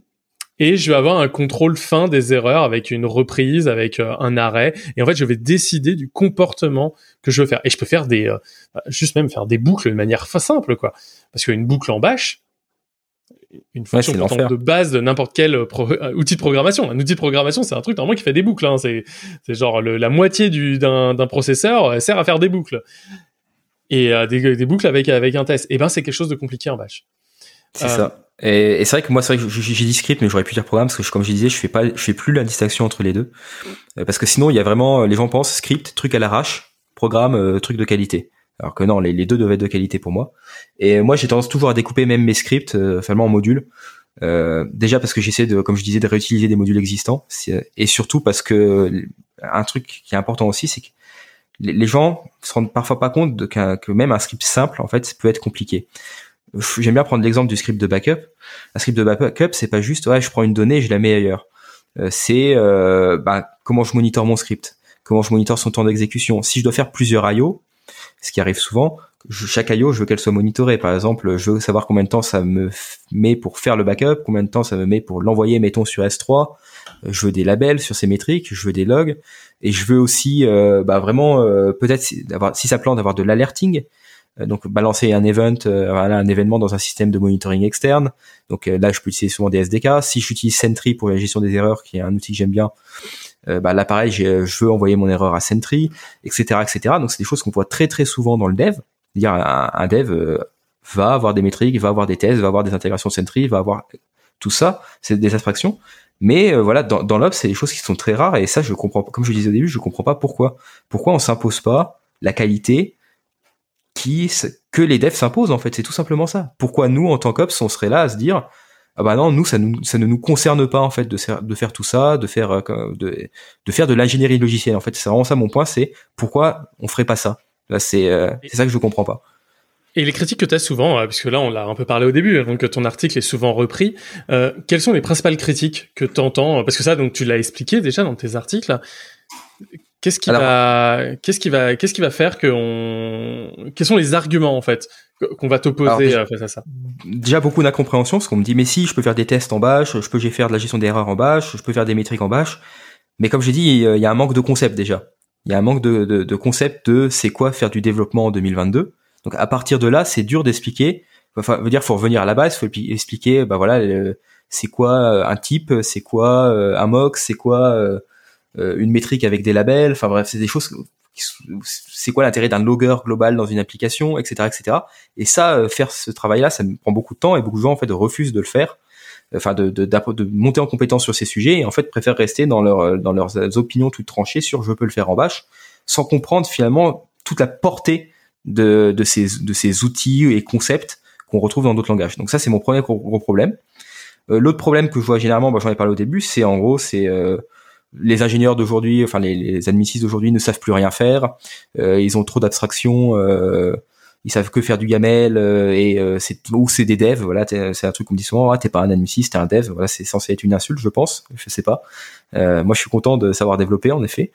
et je vais avoir un contrôle fin des erreurs avec une reprise, avec euh, un arrêt. Et en fait, je vais décider du comportement que je veux faire. Et je peux faire des, euh, juste même faire des boucles de manière simple, quoi. Parce qu'une boucle en bash, une fonction de base de n'importe quel outil de programmation. Un outil de programmation, c'est un truc normalement qui fait des boucles. Hein. C'est, genre la moitié du, d'un, d'un processeur sert à faire des boucles et euh, des, des, boucles avec avec un test. Et eh ben c'est quelque chose de compliqué en Bash.
C'est ça. Euh, et, et c'est vrai que moi, c'est vrai que j'ai dit script, mais j'aurais pu dire programme parce que, comme je disais, je fais pas, je fais plus la distinction entre les deux, euh, parce que sinon, il y a vraiment, les gens pensent script, truc à l'arrache, programme, truc de qualité. Alors que non, les, les, deux doivent être de qualité pour moi. Et moi, j'ai tendance toujours à découper même mes scripts, euh, en modules. Euh, déjà parce que j'essaie de, comme je disais, de réutiliser des modules existants, et surtout parce que un truc qui est important aussi, c'est que les gens se rendent parfois pas compte de que même un script simple en fait peut être compliqué. J'aime bien prendre l'exemple du script de backup. Un script de backup, c'est pas juste ouais, je prends une donnée et je la mets ailleurs. Euh, c'est euh, bah, comment je monitore mon script, comment je monitore son temps d'exécution. Si je dois faire plusieurs I/O, ce qui arrive souvent, chaque I/O, je veux qu'elle soit monitorée. Par exemple, je veux savoir combien de temps ça me met pour faire le backup, combien de temps ça me met pour l'envoyer, mettons sur S3. Euh, je veux des labels sur ces métriques, je veux des logs, et je veux aussi euh, bah, vraiment euh, peut-être d'avoir, si ça plante, d'avoir de l'alerting. Donc balancer un event, voilà, un événement dans un système de monitoring externe. Donc là, je peux utiliser souvent des SDK. Si j'utilise Sentry pour la gestion des erreurs, qui est un outil que j'aime bien, bah là pareil, je veux envoyer mon erreur à Sentry, etc., etc. Donc c'est des choses qu'on voit très très souvent dans le dev. Dire un, dev va avoir des métriques, va avoir des tests, va avoir des intégrations Sentry, va avoir tout ça, c'est des abstractions. Mais euh, voilà, dans, dans l'Ops, c'est des choses qui sont très rares et ça, je comprends. Comme je disais au début, je comprends pas pourquoi. Pourquoi on s'impose pas la qualité que les devs s'imposent en fait? C'est tout simplement ça. Pourquoi nous, en tant qu'Ops, on serait là à se dire ah bah non, nous ça ne nous concerne pas en fait de, faire tout ça, de faire euh, de, de de l'ingénierie logicielle. En fait, c'est vraiment ça mon point, c'est pourquoi on ferait pas ça? Là, c'est euh, ça que je comprends pas.
Et les critiques que tu as souvent, euh, puisque là on l'a un peu parlé au début, donc ton article est souvent repris, euh, quelles sont les principales critiques que tu entends Parce que ça, donc tu l'as expliqué déjà dans tes articles. Qu'est-ce qui va, qu'est-ce qui va, qu'est-ce qui va faire que on, quels sont les arguments en fait qu'on va t'opposer face à ça?
Déjà beaucoup d'incompréhension, parce qu'on me dit mais si je peux faire des tests en bash, je peux faire de la gestion d'erreurs en bash, je peux faire des métriques en bash, mais comme j'ai dit, il y a un manque de concept déjà. Il y a un manque de, de, de concept de c'est quoi faire du développement en 2022. Donc à partir de là, c'est dur d'expliquer. Enfin, veut dire, faut revenir à la base, faut expliquer, bah voilà, c'est quoi euh, un type, c'est quoi euh, un mock, c'est quoi euh, une métrique avec des labels. Enfin bref, c'est des choses. C'est quoi l'intérêt d'un logger global dans une application, etc., etc. Et ça, faire ce travail-là, ça me prend beaucoup de temps et beaucoup de gens en fait refusent de le faire enfin de, de, de, monter en compétence sur ces sujets et en fait préfèrent rester dans leur dans leurs opinions toutes tranchées sur je peux le faire en bash sans comprendre finalement toute la portée de, de, ces, de ces outils et concepts qu'on retrouve dans d'autres langages. Donc ça, c'est mon premier gros, problème. Euh, L'autre problème que je vois généralement, bah, j'en ai parlé au début, c'est en gros, c'est euh, les ingénieurs d'aujourd'hui, enfin les, les d'aujourd'hui ne savent plus rien faire. Euh, ils ont trop d'abstractions. Euh, ils savent que faire du YAML euh, et c'est ou c'est des devs. Voilà, c'est un truc qu'on me dit souvent. Ah, t'es pas un admin t'es un dev. Voilà, c'est censé être une insulte, je pense. Je sais pas. moi, je suis content de savoir développer, en effet.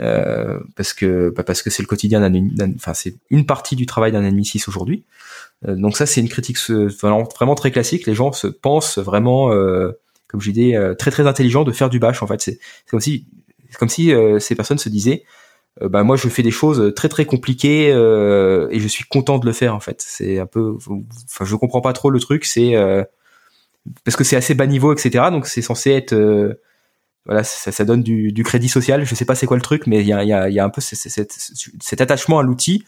Euh, parce que bah parce que c'est le quotidien d'un enfin c'est une partie du travail d'un ennemi 6 aujourd'hui. Euh, donc ça c'est une critique vraiment, très classique. Les gens se pensent vraiment, euh, comme je disais, très très intelligent de faire du bash. En fait, c'est comme si comme si ces personnes se disaient bah moi je fais des choses très très compliquées euh, et je suis content de le faire en fait c'est un peu enfin je comprends pas trop le truc c'est euh, parce que c'est assez bas niveau etc donc c'est censé être voilà, ça, ça donne du, du, crédit social. Je sais pas c'est quoi le truc, mais il y a, y, a, y a, un peu cet, attachement à l'outil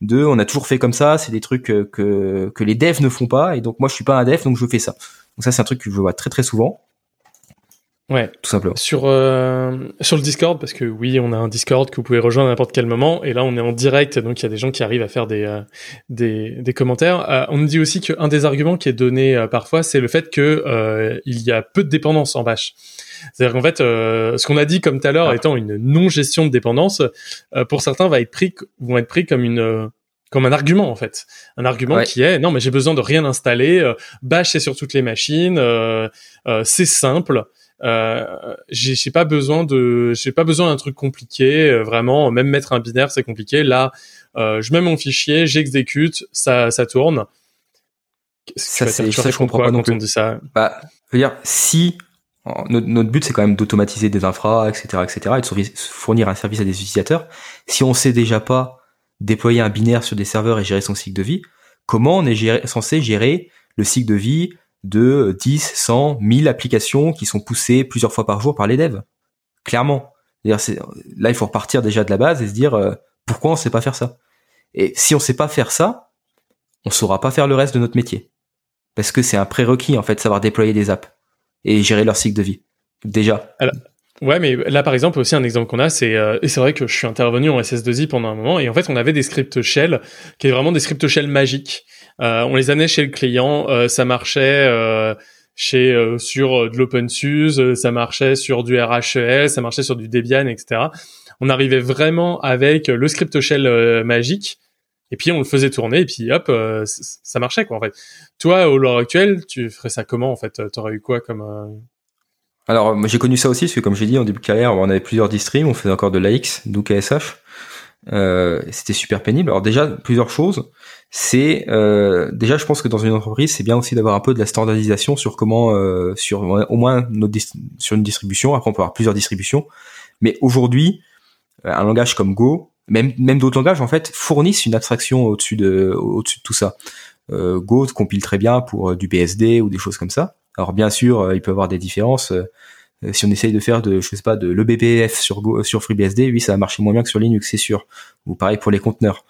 de on a toujours fait comme ça, c'est des trucs que, que les devs ne font pas, et donc moi je suis pas un dev, donc je fais ça. Donc ça c'est un truc que je vois très très souvent.
Ouais,
tout simplement.
Sur euh, sur le Discord, parce que oui, on a un Discord que vous pouvez rejoindre à n'importe quel moment, et là on est en direct, donc il y a des gens qui arrivent à faire des euh, des, des, commentaires. Euh, on nous dit aussi qu'un des arguments qui est donné parfois, c'est le fait que il y a peu de dépendance en Bash. C'est-à-dire qu'en fait, ce qu'on a dit comme tout à l'heure ah. étant une non-gestion de dépendance, pour certains va être pris vont être pris comme une comme un argument en fait, un argument qui est non mais j'ai besoin de rien installer, Bash c'est sur toutes les machines, c'est simple. Euh, j'ai pas besoin de, j'ai pas besoin d'un truc compliqué. Euh, vraiment, même mettre un binaire, c'est compliqué. Là, je mets mon fichier, j'exécute, ça, ça tourne.
Ça, c'est ça, je comprends pas non plus.
On dit ça?
Bah, je veux dire, si notre, but c'est quand même d'automatiser des infras, etc., etc., et de fournir un service à des utilisateurs. Si on sait déjà pas déployer un binaire sur des serveurs et gérer son cycle de vie, comment on est censé gérer le cycle de vie de 10, 100, 1000 applications qui sont poussées plusieurs fois par jour par les devs Clairement. Là, il faut repartir déjà de la base et se dire euh, pourquoi on sait pas faire ça? Et si on sait pas faire ça, on saura pas faire le reste de notre métier. Parce que c'est un prérequis, en fait, savoir déployer des apps et gérer leur cycle de vie. Déjà.
Ouais, mais là, par exemple, aussi un exemple qu'on a, c'est euh, et c'est vrai que je suis intervenu en SS2I pendant un moment, et en fait, on avait des scripts shell qui étaient vraiment des scripts shell magiques. Euh, on les amenait chez le client, euh, ça marchait euh, chez euh, sur de l'OpenSUSE, ça marchait sur du RHEL, ça marchait sur du Debian, etc. On arrivait vraiment avec le script shell magique, et puis on le faisait tourner, et puis hop, ça marchait quoi en fait. Toi, au l'heure actuelle, tu ferais ça comment en fait? T'aurais eu quoi comme
alors, j'ai connu ça aussi, parce que comme j'ai dit, en début de carrière, on avait plusieurs distreams, on faisait encore de l'AX, d'OKSH. Euh, c'était super pénible. Alors déjà, plusieurs choses. C'est euh, déjà, je pense que dans une entreprise, c'est bien aussi d'avoir un peu de la standardisation sur comment, euh, sur au moins notre sur une distribution. Après, on peut avoir plusieurs distributions. Mais aujourd'hui, un langage comme Go, même même d'autres langages en fait, fournissent une abstraction au-dessus de au-dessus de tout ça. Euh, Go compile très bien pour du BSD ou des choses comme ça. Alors bien sûr, euh, il peut y avoir des différences. Euh, euh, si on essaye de faire de, je sais pas, de l'EBPF sur Go, sur FreeBSD, oui, ça va marcher moins bien que sur Linux, c'est sûr. Ou pareil pour les conteneurs.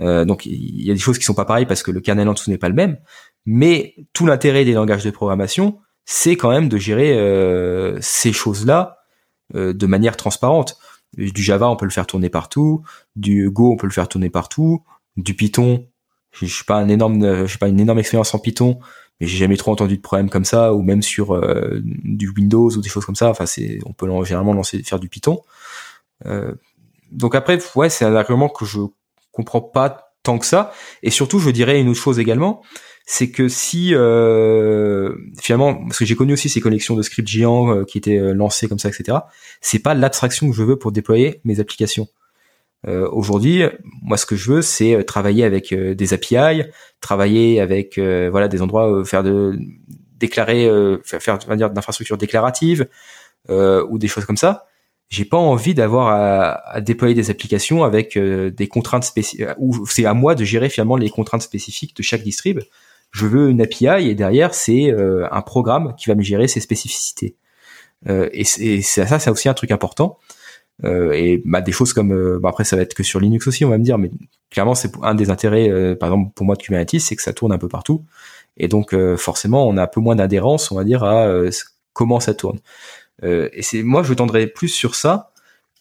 donc il y a des choses qui sont pas pareilles parce que le kernel en dessous n'est pas le même. Mais tout l'intérêt des langages de programmation, c'est quand même de gérer ces choses-là de manière transparente. Du Java, on peut le faire tourner partout. Du Go, on peut le faire tourner partout. Du Python, je suis pas un énorme, je suis pas une énorme expérience en Python, mais j'ai jamais trop entendu de problème comme ça ou même sur euh, du Windows ou des choses comme ça. Enfin c'est on peut généralement lancer faire du Python. Euh, donc après ouais c'est un argument que je comprends pas tant que ça. Et surtout je dirais une autre chose également. C'est que si euh, finalement parce que j'ai connu aussi ces connexions de scripts géants euh, qui étaient euh, lancés comme ça etc c'est pas l'abstraction que je veux pour déployer mes applications euh, Aujourd'hui, moi, ce que je veux, c'est euh, travailler avec euh, des API, travailler avec euh, voilà des endroits, faire de déclarer, faire, faire va dire d'infrastructures déclaratives ou des choses comme ça. J'ai pas envie d'avoir à, à, déployer des applications avec des contraintes spécifiques. Ou c'est à moi de gérer finalement les contraintes spécifiques de chaque distrib. Je veux une API et derrière c'est un programme qui va me gérer ses spécificités. et, et ça, c'est aussi un truc important euh, et bah, des choses comme, euh, bah, après ça va être que sur Linux aussi, on va me dire, mais clairement c'est un des intérêts, euh, par exemple pour moi de Kubernetes, c'est que ça tourne un peu partout, et donc forcément on a un peu moins d'adhérence, on va dire, à comment ça tourne. et c'est moi je tendrais plus sur ça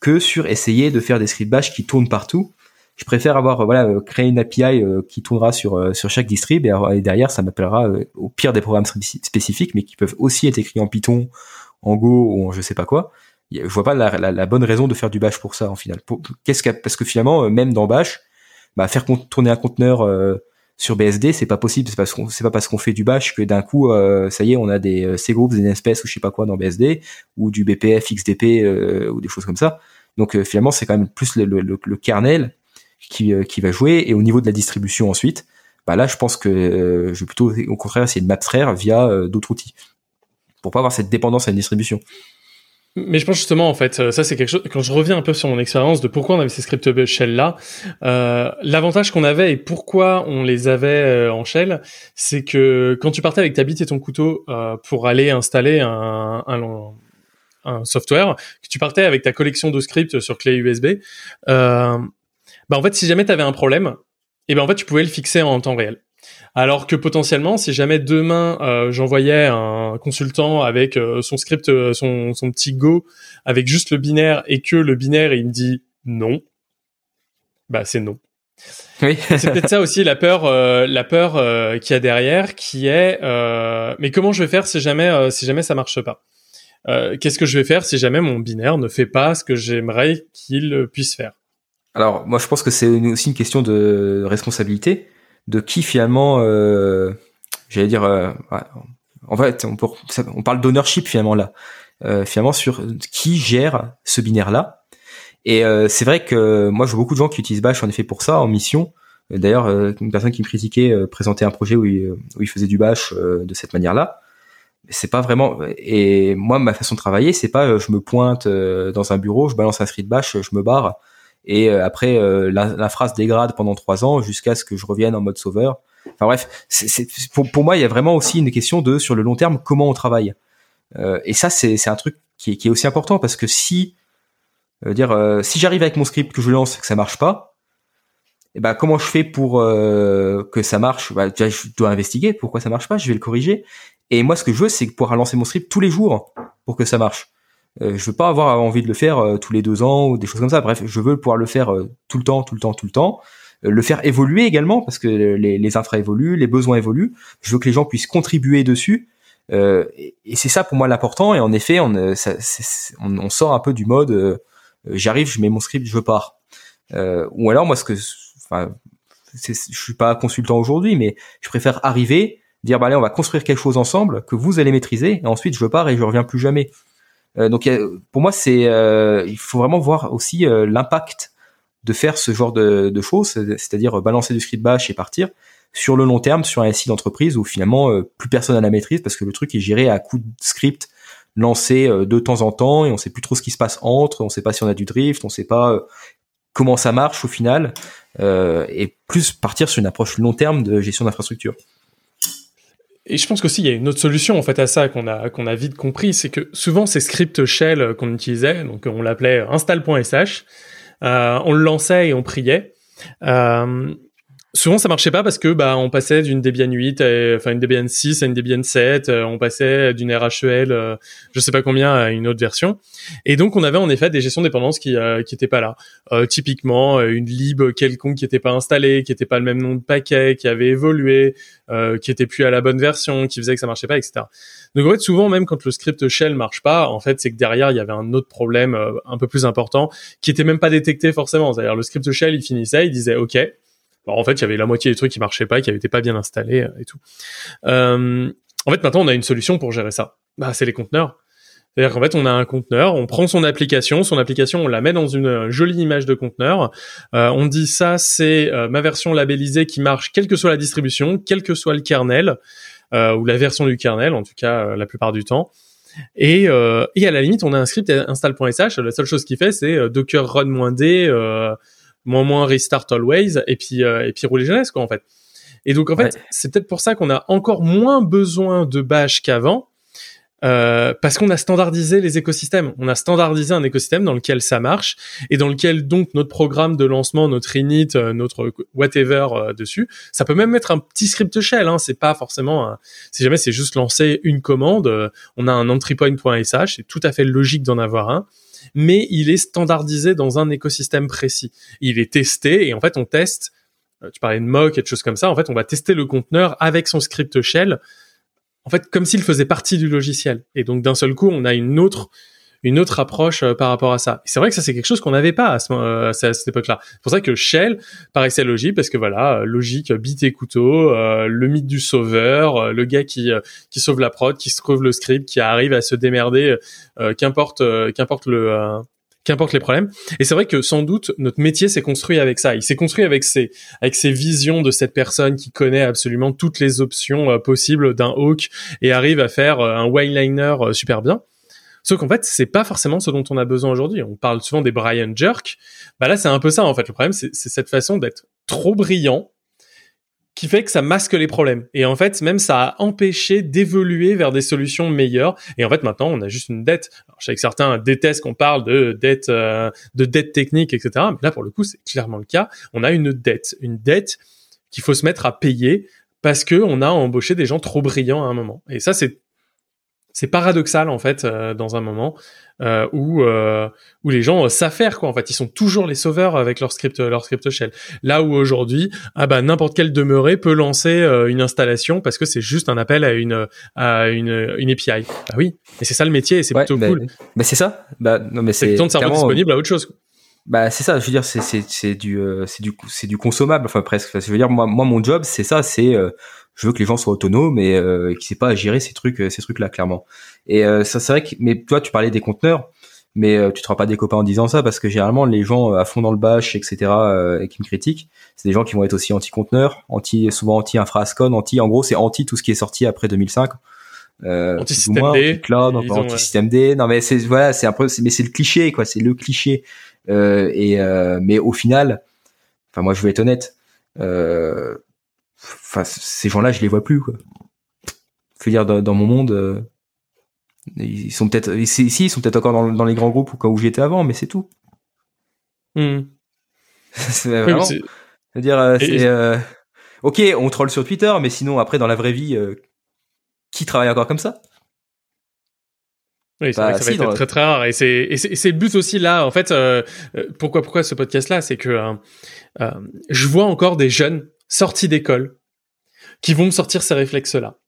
que sur essayer de faire des script bash qui tournent partout. Je préfère avoir voilà créer une API qui tournera sur sur chaque distrib et, derrière ça m'appellera au pire des programmes spécifiques mais qui peuvent aussi être écrits en Python, en Go ou en je sais pas quoi je vois pas la, la, bonne raison de faire du bash pour ça en final. Qu'est-ce que parce que finalement euh, même dans bash, bah faire tourner un conteneur euh, sur BSD c'est pas possible. C'est parce c'est pas parce qu'on fait du bash que d'un coup euh, ça y est on a des C groups, des espèces ou je sais pas quoi dans BSD ou du BPF, XDP ou des choses comme ça. Donc finalement c'est quand même plus le, le, le kernel qui, qui va jouer et au niveau de la distribution ensuite, bah là je pense que je vais plutôt au contraire essayer de m'abstraire via d'autres outils pour pas avoir cette dépendance à une distribution.
Mais je pense justement, en fait, euh, ça c'est quelque chose, quand je reviens un peu sur mon expérience de pourquoi on avait ces scripts shell là, euh, l'avantage qu'on avait et pourquoi on les avait euh, en shell, c'est que quand tu partais avec ta bite et ton couteau euh, pour aller installer un, un, un, software, que tu partais avec ta collection de scripts sur clé USB, euh, bah en fait, si jamais tu avais un problème, et eh ben en fait, tu pouvais le fixer en temps réel. Alors que potentiellement, si jamais demain euh, j'envoyais un consultant avec euh, son script, euh, son, son, petit Go, avec juste le binaire, et que le binaire il me dit non, bah c'est non. Oui. c'est peut-être ça aussi la peur, la peur qu'il y a derrière, qui est mais comment je vais faire si jamais si jamais ça marche pas? Qu'est-ce que je vais faire si jamais mon binaire ne fait pas ce que j'aimerais qu'il puisse faire?
Alors moi je pense que c'est aussi une question de responsabilité de qui finalement, euh, j'allais dire, euh, en fait, on, parle d'ownership finalement là, euh, finalement sur qui gère ce binaire là. Et c'est vrai que moi, je vois beaucoup de gens qui utilisent Bash en effet pour ça, en mission. D'ailleurs, une personne qui me critiquait présentait un projet où il, où il faisait du Bash de cette manière-là c'est pas vraiment et moi ma façon de travailler c'est pas euh, je me pointe euh, dans un bureau je balance un street bash je me barre et euh, après la, phrase dégrade pendant trois ans jusqu'à ce que je revienne en mode sauveur. Enfin bref c'est pour, pour moi il y a vraiment aussi une question de sur le long terme comment on travaille. Et ça c'est un truc qui est, qui est aussi important parce que si dire si j'arrive avec mon script que je lance que ça marche pas et eh ben comment je fais pour que ça marche? Bah, je dois investiguer pourquoi ça marche pas je vais le corriger. Et moi, ce que je veux, c'est pouvoir lancer mon script tous les jours pour que ça marche. Euh, je veux pas avoir envie de le faire euh, tous les deux ans ou des choses comme ça. Bref, je veux pouvoir le faire euh, tout le temps, tout le temps, tout le temps. Euh, le faire évoluer également parce que les, les infra évoluent, les besoins évoluent. Je veux que les gens puissent contribuer dessus. et, c'est ça pour moi l'important. Et en effet, on, ça, on, on, sort un peu du mode j'arrive, je mets mon script, je pars. ou alors moi, ce que, enfin, je suis pas consultant aujourd'hui, mais je préfère arriver, dire bah allez on va construire quelque chose ensemble que vous allez maîtriser et ensuite je pars et je reviens plus jamais. Euh, donc pour moi c'est euh, il faut vraiment voir aussi euh, l'impact de faire ce genre de, de choses, c'est-à-dire balancer du script bash et partir sur le long terme sur un site d'entreprise où finalement plus personne n'a la maîtrise parce que le truc est géré à coup de script lancé de temps en temps et on sait plus trop ce qui se passe entre, on sait pas si on a du drift, on sait pas comment ça marche au final et plus partir sur une approche long terme de gestion d'infrastructure.
Et je pense qu'aussi il y a une autre solution en fait à ça qu'on a qu'on a vite compris, c'est que souvent ces scripts shell qu'on utilisait, donc on l'appelait install.sh, euh, on le lançait et on priait. Euh, souvent ça marchait pas parce que bah on passait d'une Debian 8 à, enfin une Debian 6 à une Debian 7, euh, on passait d'une RHEL euh, je sais pas combien à une autre version et donc on avait en effet des gestions de dépendance qui euh, qui étaient pas là. Euh, typiquement une lib quelconque qui était pas installée, qui était pas le même nom de paquet, qui avait évolué, qui était plus à la bonne version, qui faisait que ça marchait pas etc. Donc en fait souvent même quand le script shell marche pas, en fait c'est que derrière il y avait un autre problème un peu plus important qui était même pas détecté forcément. C'est-à-dire le script shell il finissait, il disait ok en fait, il y avait la moitié des trucs qui marchaient pas, qui n'étaient pas bien installés euh, et tout. Euh, en fait, maintenant, on a une solution pour gérer ça. Bah, c'est les conteneurs. C'est-à-dire qu'en fait, on a un conteneur, on prend son application, son application, on la met dans une euh, jolie image de conteneur. On dit ça, c'est ma version labellisée qui marche, quelle que soit la distribution, quel que soit le kernel ou la version du kernel, en tout cas la plupart du temps. Et, et à la limite, on a un script install.sh. La seule chose qu'il fait, c'est docker run-d moins moins restart always et puis euh, et puis rouler jeunesse quoi en fait. Et donc en fait, c'est peut-être pour ça qu'on a encore moins besoin de bash qu'avant. Euh, parce qu'on a standardisé les écosystèmes. On a standardisé un écosystème dans lequel ça marche et dans lequel donc notre programme de lancement, notre init, euh, notre whatever euh, dessus, ça peut même mettre un petit script shell. Hein. C'est pas forcément, un... si jamais c'est juste lancer une commande, on a un entrypoint.sh, c'est tout à fait logique d'en avoir un mais il est standardisé dans un écosystème précis. Il est testé et en fait on teste. Euh, tu parlais de mock et de choses comme ça. En fait, on va tester le conteneur avec son script shell. En fait, comme s'il faisait partie du logiciel. Et donc d'un seul coup, on a une autre une autre approche euh, par rapport à ça. C'est vrai que ça c'est quelque chose qu'on n'avait pas à, ce, euh, à cette époque-là. C'est pour ça que Shell paraissait logique parce que voilà, euh, logique, bit et couteau, le mythe du sauveur, le gars qui qui sauve la prod, qui sauve le script, qui arrive à se démerder, qu'importe qu'importe le qu'importe les problèmes. Et c'est vrai que sans doute notre métier s'est construit avec ça. Il s'est construit avec ces avec visions de cette personne qui connaît absolument toutes les options possibles d'un hawk et arrive à faire un wineliner super bien. Sauf qu'en fait, c'est pas forcément ce dont on a besoin aujourd'hui. On parle souvent des Brian Jerk. Bah là, c'est un peu ça en fait. Le problème, c'est cette façon d'être trop brillant qui fait que ça masque les problèmes. Et en fait, même ça a empêché d'évoluer vers des solutions meilleures. Et en fait, maintenant, on a juste une dette. Alors, je sais que certains détestent qu'on parle de dette, euh, de dette technique, etc. Mais là, pour le coup, c'est clairement le cas. On a une dette, une dette qu'il faut se mettre à payer parce que on a embauché des gens trop brillants à un moment. Et ça, c'est c'est paradoxal en fait euh, dans un moment euh, où euh, où les gens savent faire quoi en fait. Ils sont toujours les sauveurs avec leur script leur script shell. Là où aujourd'hui ah bah n'importe quel demeuré peut lancer une installation parce que c'est juste un appel à une à une une API bah oui et c'est ça le métier et c'est plutôt
bah,
cool.
bah c'est ça. Bah non mais c'est
le temps de cerveau disponible à autre chose
bah c'est ça je veux dire c'est c'est c'est du c'est du c'est du consommable enfin presque. Je veux dire moi moi mon job c'est ça c'est je veux que les gens soient autonomes et euh, qu'ils sait pas à gérer ces trucs, euh, ces trucs-là clairement. Et euh, ça, c'est vrai que, mais toi, tu parlais des conteneurs. mais tu te feras pas des copains en disant ça parce que généralement les gens à fond dans le bash, etc. et qui me critiquent, c'est des gens qui vont être aussi anti-conteneurs, anti souvent anti-infra anti, en gros c'est anti tout ce qui est sorti après 2005.
Euh, anti-système D, cloud,
anti-système D. Non mais c'est voilà, c'est un peu, mais c'est le cliché quoi, c'est le cliché. Euh, et euh, mais au final, enfin moi je vais être honnête, euh, enfin ces gens-là je les vois plus quoi. Faut dire dans, mon monde, euh, ils sont peut-être ici ils sont peut-être encore dans, dans, les grands groupes où, où j'étais avant, mais c'est tout.
Hmm.
c'est vraiment. C'est-à-dire c'est ok on troll sur Twitter, mais sinon après dans la vraie vie qui travaille encore comme ça?
Oui, c'est vrai bah, que ça va être très très rare et c'est c'est le but aussi là en fait euh, euh, pourquoi pourquoi ce podcast là c'est que euh, je vois encore des jeunes sortis d'école qui vont me sortir ces réflexes là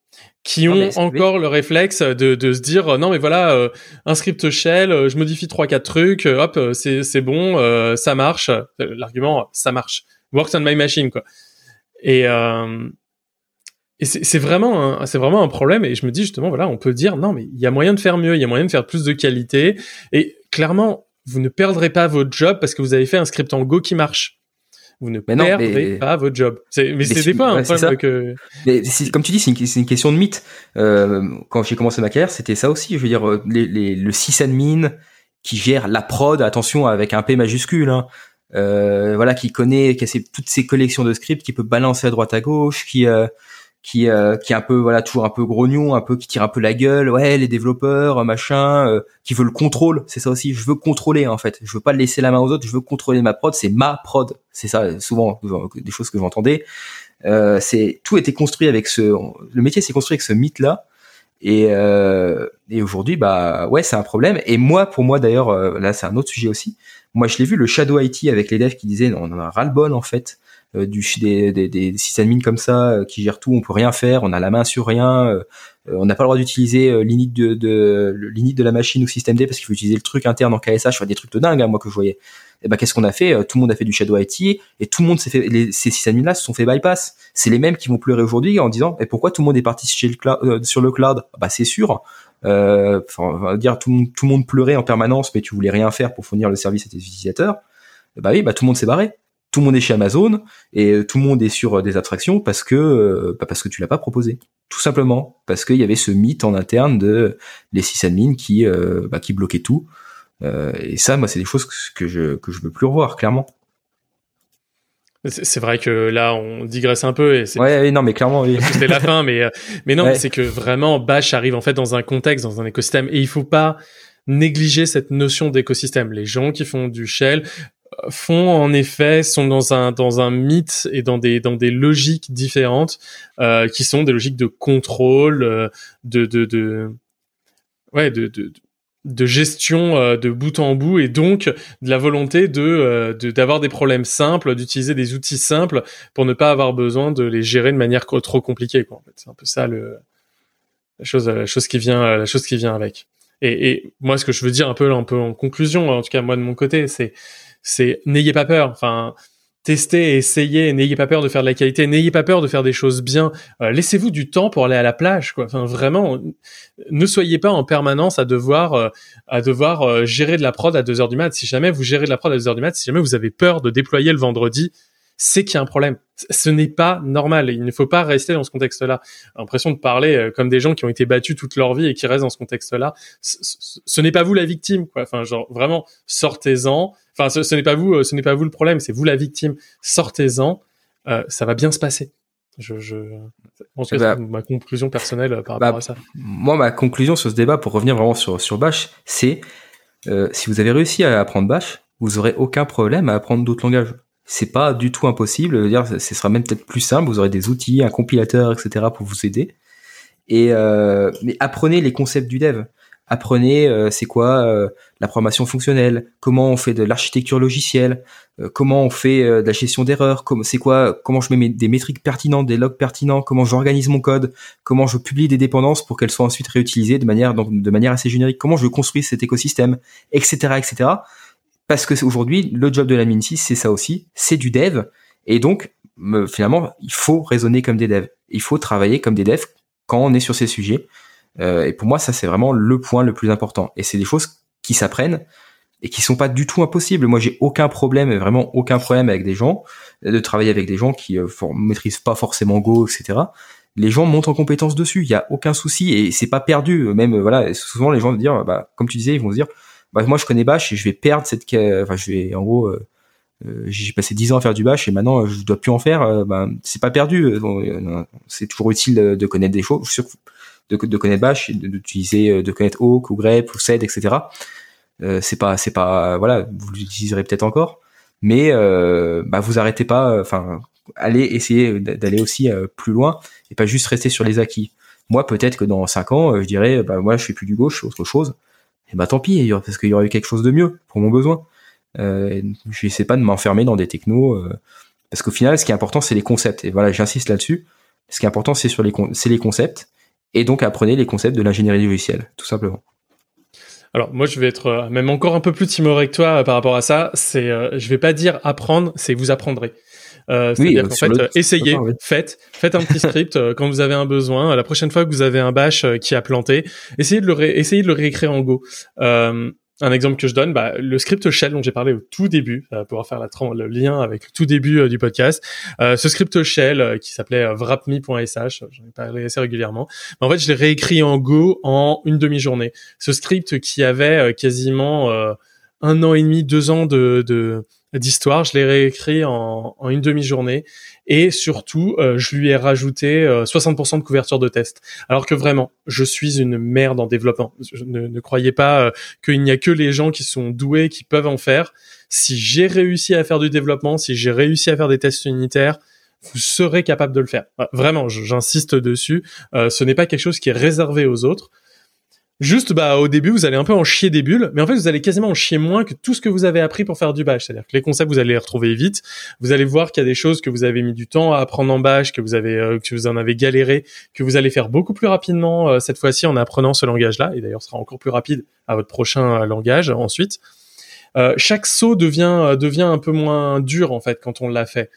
qui ont encore le réflexe de, de se dire non mais voilà un script shell je modifie trois quatre trucs hop c'est c'est bon ça marche l'argument ça marche works on my machine quoi et et c'est vraiment, c'est vraiment un problème. Et je me dis justement, voilà, on peut dire non, mais il y a moyen de faire mieux, il y a moyen de faire plus de qualité. Et clairement, vous ne perdrez pas votre job parce que vous avez fait un script en Go qui marche. Vous ne perdrez pas votre job. Mais, c'est pas un problème que.
Mais comme tu dis, c'est une, une, question de mythe. Euh, quand j'ai commencé ma carrière, c'était ça aussi. Je veux dire, euh, les, les, le sysadmin qui gère la prod, attention avec un P majuscule. Hein, euh, voilà, qui connaît, qui a toutes ces collections de scripts, qui peut balancer à droite à gauche, qui euh, qui euh, qui est un peu voilà toujours un peu grognon, un peu qui tire un peu la gueule, ouais les développeurs machin, euh, qui veut le contrôle, c'est ça aussi. Je veux contrôler en fait. Je veux pas laisser la main aux autres. Je veux contrôler ma prod. C'est ma prod. C'est ça souvent des choses que j'entendais. Euh, c'est tout était construit avec ce le métier s'est construit avec ce mythe là. Et, euh, et aujourd'hui, bah ouais, c'est un problème. Et moi, pour moi d'ailleurs, là c'est un autre sujet aussi. Moi, je l'ai vu le shadow IT avec les devs qui disaient on en a ras le bol en fait euh, du des, des, des sysadmins comme ça euh, qui gèrent tout, on peut rien faire, on a la main sur rien, euh, on n'a pas le droit d'utiliser l'init de, l'init de la machine ou système D parce qu'il faut utiliser le truc interne en KSH, enfin des trucs de dingue hein, moi que je voyais. Et eh ben qu'est-ce qu'on a fait? Tout le monde a fait du shadow IT et tout le monde s'est fait les, ces sysadmins là se sont fait bypass. C'est les mêmes qui vont pleurer aujourd'hui en disant et pourquoi tout le monde est parti sur le cloud? Bah c'est sûr. Euh, on va dire tout, tout le monde pleurait en permanence mais tu voulais rien faire pour fournir le service à tes utilisateurs. Bah oui, bah tout le monde s'est barré tout le monde est chez Amazon et euh, tout le monde est sur euh, des abstractions parce que euh, bah, parce que tu l'as pas proposé tout simplement parce qu'il y avait ce mythe en interne de les sysadmins qui bah, qui bloquaient tout et ça moi c'est des choses que je que je veux plus revoir clairement
c'est vrai que là, on digresse un peu.
Et ouais, non, mais clairement, oui.
C'était la fin, mais mais non, c'est que vraiment, Bash arrive en fait dans un contexte, dans un écosystème, et il faut pas négliger cette notion d'écosystème. Les gens qui font du shell, font en effet sont dans un dans un mythe et dans des dans des logiques différentes euh, qui sont des logiques de contrôle euh, de de de ouais de de, de gestion euh, de bout en bout et donc de la volonté de d'avoir des problèmes simples d'utiliser des outils simples pour ne pas avoir besoin de les gérer de manière trop compliquée quoi en fait. C'est un peu ça le la chose la chose qui vient la chose qui vient avec. Et, et moi ce que je veux dire un peu un peu en conclusion en tout cas moi de mon côté c'est c'est n'ayez pas peur. Enfin, testez, essayez, n'ayez pas peur de faire de la qualité, n'ayez pas peur de faire des choses bien. Euh, laissez-vous du temps pour aller à la plage, quoi. Enfin, vraiment, ne soyez pas en permanence à devoir euh, à devoir euh, gérer de la prod à 2 heures du mat. Si jamais vous gérez de la prod à 2 heures du mat, si jamais vous avez peur de déployer le vendredi, c'est qu'il y a un problème. Ce n'est pas normal. Il ne faut pas rester dans ce contexte-là. L'impression de parler comme des gens qui ont été battus toute leur vie et qui restent dans ce contexte-là. Ce, n'est pas vous la victime, quoi. Enfin, genre vraiment, sortez-en, Enfin, ce, n'est pas vous, euh, ce n'est pas vous le problème, c'est vous la victime. Sortez-en, euh, ça va bien se passer. Je, je, que bah, c'est ma conclusion personnelle euh, par rapport bah, à ça.
Moi, ma conclusion sur ce débat, pour revenir vraiment sur sur Bash, c'est si vous avez réussi à apprendre Bash, vous aurez aucun problème à apprendre d'autres langages. C'est pas du tout impossible. dire, ce sera même peut-être plus simple. Vous aurez des outils, un compilateur, etc. pour vous aider. Et mais apprenez les concepts du dev apprenez euh, c'est quoi euh, la programmation fonctionnelle, comment on fait de l'architecture logicielle, euh, comment on fait de la gestion d'erreurs, c'est quoi comment je mets des métriques pertinentes, des logs pertinents, comment j'organise mon code, comment je publie des dépendances pour qu'elles soient ensuite réutilisées de manière donc de manière assez générique, comment je construis cet écosystème, etc. etc. Parce que aujourd'hui le job de la Min 6 c'est ça aussi, c'est du dev et donc finalement il faut raisonner comme des devs, il faut travailler comme des devs quand on est sur ces sujets. Euh, et pour moi, ça c'est vraiment le point le plus important. Et c'est des choses qui s'apprennent et qui sont pas du tout impossibles. Moi, j'ai aucun problème, vraiment aucun problème avec des gens, de travailler avec des gens qui euh, maîtrisent pas forcément Go, etc. Les gens montent en compétence dessus, il y a aucun souci et c'est pas perdu. Même voilà, souvent les gens vont dire, bah, comme tu disais, ils vont se dire, bah, moi je connais Bash et je vais perdre cette, enfin je vais en gros, euh, euh j'ai passé 10 ans à faire du Bash et maintenant je dois plus en faire. bah, c'est pas perdu. C'est toujours utile de connaître des choses, de, de connaître Bash, d'utiliser, de connaître Hawk ou grep ou Sed, etc. Euh, c'est pas, c'est pas, voilà, vous l'utiliserez peut-être encore, mais euh, bah, vous arrêtez pas. Enfin, allez essayer d'aller aussi euh, plus loin et pas juste rester sur les acquis. Moi, peut-être que dans 5 ans, je dirais, bah moi, je fais plus du gauche, autre chose. Et bah tant pis, parce qu'il y aurait eu quelque chose de mieux pour mon besoin. Euh, je sais pas de m'enfermer dans des technos, parce qu'au final, ce qui est important, c'est les concepts. Et voilà, j'insiste là-dessus. Ce qui est important, c'est sur les, c'est les concepts. Et donc, apprenez les concepts de l'ingénierie logicielle, tout simplement.
Alors moi je vais être euh, même encore un peu plus timoré que toi euh, par rapport à ça. C'est, euh, je vais pas dire apprendre, c'est vous apprendrez. Euh, C'est-à-dire qu'en fait, essayez, faites, faites un petit script quand vous avez un besoin. La prochaine fois que vous avez un bash qui a planté, essayez de le, essayez de le réécrire en Go. Euh, un exemple que je donne, bah, le script shell dont j'ai parlé au tout début, pour pouvoir faire la, le lien avec le tout début euh, du podcast. Euh, ce script shell euh, qui s'appelait wrapme.sh, j'en ai parlé assez régulièrement. en fait, je l'ai réécrit en Go en une demi-journée. Ce script qui avait quasiment un an et demi, deux ans de, d'histoire, je l'ai réécrit en, une demi-journée et surtout euh, je lui ai rajouté 60% euh, de couverture de test. Alors que vraiment, je suis une merde en développement. ne, ne croyez pas euh, qu'il n'y a que les gens qui sont doués qui peuvent en faire. Si j'ai réussi à faire du développement, si j'ai réussi à faire des tests unitaires, vous serez capable de le faire. Vraiment, j'insiste dessus. ce n'est pas quelque chose qui est réservé aux autres. Juste, bah, au début, vous allez un peu en chier des bulles, mais en fait, vous allez quasiment en chier moins que tout ce que vous avez appris pour faire du bash. C'est-à-dire que les concepts, vous allez les retrouver vite. Vous allez voir qu'il y a des choses que vous avez mis du temps à apprendre en bash, que vous avez, euh, que vous en avez galéré, que vous allez faire beaucoup plus rapidement euh, cette fois-ci en apprenant ce langage-là. Et d'ailleurs, ce sera encore plus rapide à votre prochain euh, langage ensuite. chaque saut devient devient un peu moins dur en fait quand on l'a fait.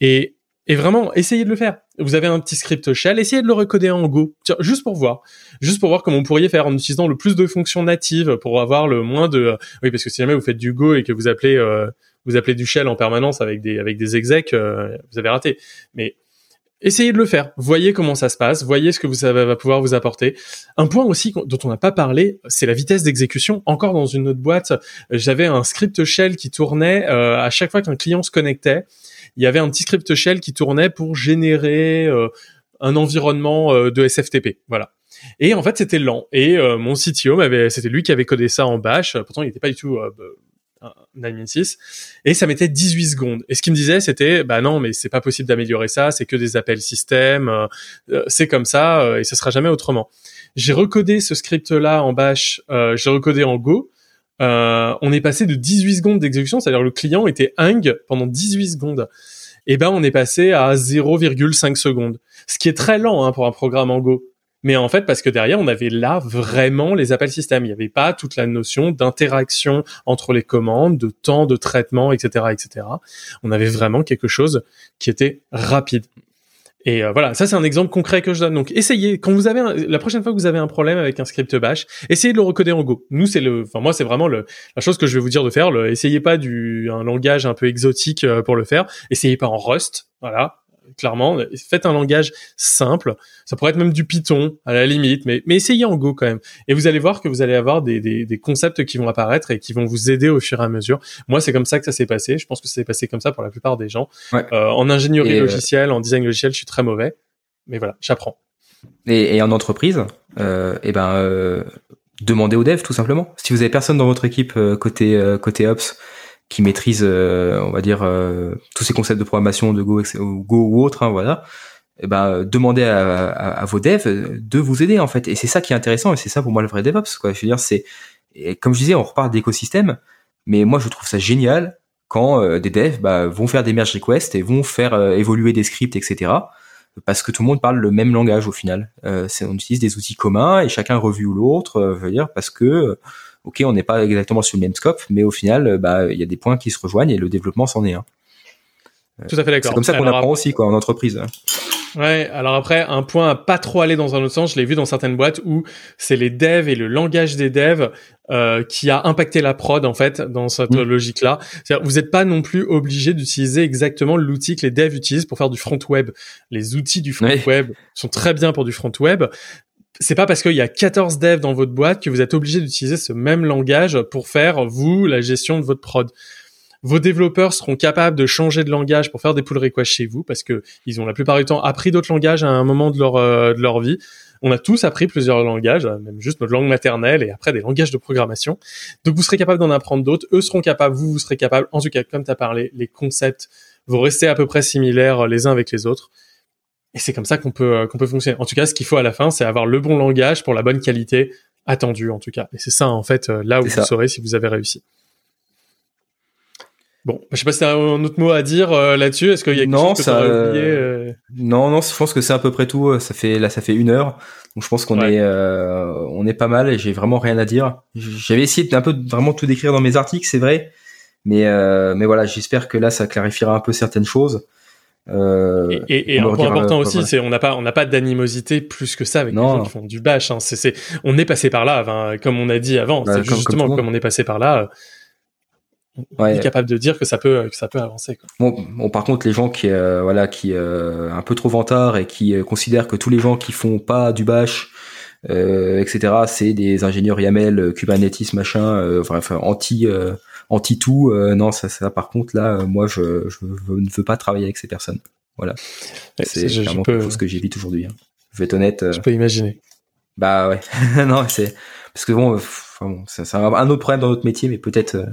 Et et vraiment, essayez de le faire. Vous avez un petit script shell, essayez de le recoder en Go, juste pour voir, juste pour voir comment vous pourriez faire en utilisant le plus de fonctions natives pour avoir le moins de. Oui, parce que si jamais vous faites du Go et que vous appelez euh, vous appelez du shell en permanence avec des avec des execs, euh, vous avez raté. Mais essayez de le faire. Voyez comment ça se passe. Voyez ce que savez va pouvoir vous apporter. Un point aussi dont on n'a pas parlé, c'est la vitesse d'exécution. Encore dans une autre boîte, j'avais un script shell qui tournait euh, à chaque fois qu'un client se connectait il y avait un petit script shell qui tournait pour générer euh, un environnement euh, de SFTP. Voilà. Et en fait, c'était lent. Et euh, mon CTO m'avait, c'était lui qui avait codé ça en Bash. Pourtant, il n'était pas du tout un admin 6 et ça mettait 18 secondes et ce qu'il me disait c'était bah non mais c'est pas possible d'améliorer ça c'est que des appels système c'est comme ça et ce sera jamais autrement j'ai recodé ce script là en bash j'ai recodé en go euh, on est passé de 18 secondes d'exécution, c'est-à-dire le client était hang pendant 18 secondes. Et eh ben on est passé à 0,5 secondes, ce qui est très lent hein, pour un programme en Go. Mais en fait, parce que derrière, on avait là vraiment les appels système. Il n'y avait pas toute la notion d'interaction entre les commandes, de temps de traitement, etc., etc. On avait vraiment quelque chose qui était rapide. Et euh, voilà, ça c'est un exemple concret que je donne. Donc essayez quand vous avez la prochaine fois que vous avez un problème avec un script bash, essayez de le recoder en Go. Nous c'est le, enfin moi c'est vraiment la chose que je vais vous dire de faire. Essayez pas du un langage un peu exotique euh, pour le faire. Essayez pas en Rust, voilà clairement. Faites un langage simple. Ça pourrait être même du Python à la limite, mais, mais essayez en Go quand même. Et vous allez voir que vous allez avoir des, des, des concepts qui vont apparaître et qui vont vous aider au fur et à mesure. Moi, c'est comme ça que ça s'est passé. Je pense que ça s'est passé comme ça pour la plupart des gens. Euh, en ingénierie euh, logicielle, en design logiciel, je suis très mauvais. Mais voilà, j'apprends.
Et, et, en entreprise, euh, et eh ben, euh, demandez aux devs tout simplement. Si vous avez personne dans votre équipe euh, côté côté ops qui maîtrise, euh, on va dire, euh, tous ces concepts de programmation de Go, Go ou autre, hein, voilà, eh ben, demandez à, vos devs de vous aider en fait. Et c'est ça qui est intéressant et c'est ça pour moi le vrai DevOps. Quoi. Je veux dire, c'est comme je disais, on repart d'écosystème, mais moi je trouve ça génial quand euh, des devs bah, vont faire des merge requests et vont faire évoluer des scripts, etc. Parce que tout le monde parle le même langage au final. on utilise des outils communs et chacun revue l'autre, veut dire parce que ok, on n'est pas exactement sur le même scope, mais au final, euh, bah, il y a des points qui se rejoignent et le développement s'en est un.
Tout à fait d'accord.
C'est comme ça qu'on apprend aussi, quoi, en entreprise.
Ouais, alors après, un point à pas trop aller dans un autre sens, je l'ai vu dans certaines boîtes où c'est les devs et le langage des devs euh, qui a impacté la prod en fait dans cette
Mm.
logique-là. Vous n'êtes pas non plus obligé d'utiliser exactement l'outil que les devs utilisent pour faire du front web. Les outils du front web sont très bien pour du front web. C'est pas parce qu'il y a 14 devs dans votre boîte que vous êtes obligé d'utiliser ce même langage pour faire vous la gestion de votre prod. Vos développeurs seront capables de changer de langage pour faire des pull requests chez vous parce que ils ont la plupart du temps appris d'autres langages à un moment de leur euh, de leur vie. On a tous appris plusieurs langages, même juste notre langue maternelle et après des langages de programmation. Donc vous serez capable d'en apprendre d'autres. Eux seront capables, vous vous serez capable. En tout cas, comme tu as parlé, les concepts vont rester à peu près similaires euh, les uns avec les autres. Et c'est comme ça qu'on peut euh, qu'on peut fonctionner. En tout cas, ce qu'il faut à la fin, c'est avoir le bon langage pour la bonne qualité attendue en tout cas. Et c'est ça en fait euh, là où vous
ça.
saurez si vous avez réussi. Bon, je sais pas si t'as un autre mot à dire euh, là-dessus. Est-ce qu'il y a quelque
Non,
chose que
ça,
oublié euh,
Non, non, je pense que c'est à peu près tout. Ça fait là, ça fait une heure. Donc je pense qu'on
Ouais.
est, euh, on est pas mal. Et j'ai vraiment rien à dire. J'avais essayé d'un peu vraiment tout décrire dans mes articles, c'est vrai. Mais euh, mais voilà, j'espère que là, ça clarifiera un peu certaines choses. Euh,
Et, et, et un point important
euh,
aussi, c'est on n'a pas on n'a pas d'animosité plus que ça avec
Non.
les gens qui font du bash. Hein. C'est, c'est, on est passé par là, enfin, comme on a dit avant.
Bah,
c'est
comme-
justement comme, on est passé par là, euh, on
Ouais.
est capable de dire que ça peut que ça peut avancer. Quoi.
Bon, bon, par contre, les gens qui, euh, voilà, qui euh, un peu trop vantards et qui considèrent que tous les gens qui font pas du bash, euh, etc., c'est des ingénieurs YAML, Kubernetes, machin, euh, enfin, enfin, anti, euh, anti tout. euh, non, ça, ça, par contre, là, euh, moi, je, je, ne veux pas travailler avec ces personnes. Voilà,
Ouais,
c'est
peux,
quelque chose que j'évite aujourd'hui. hein. Je vais être honnête. euh,
je peux imaginer.
bah ouais, non, c'est parce que bon, enfin, bon, c'est un autre problème dans notre métier, mais peut-être.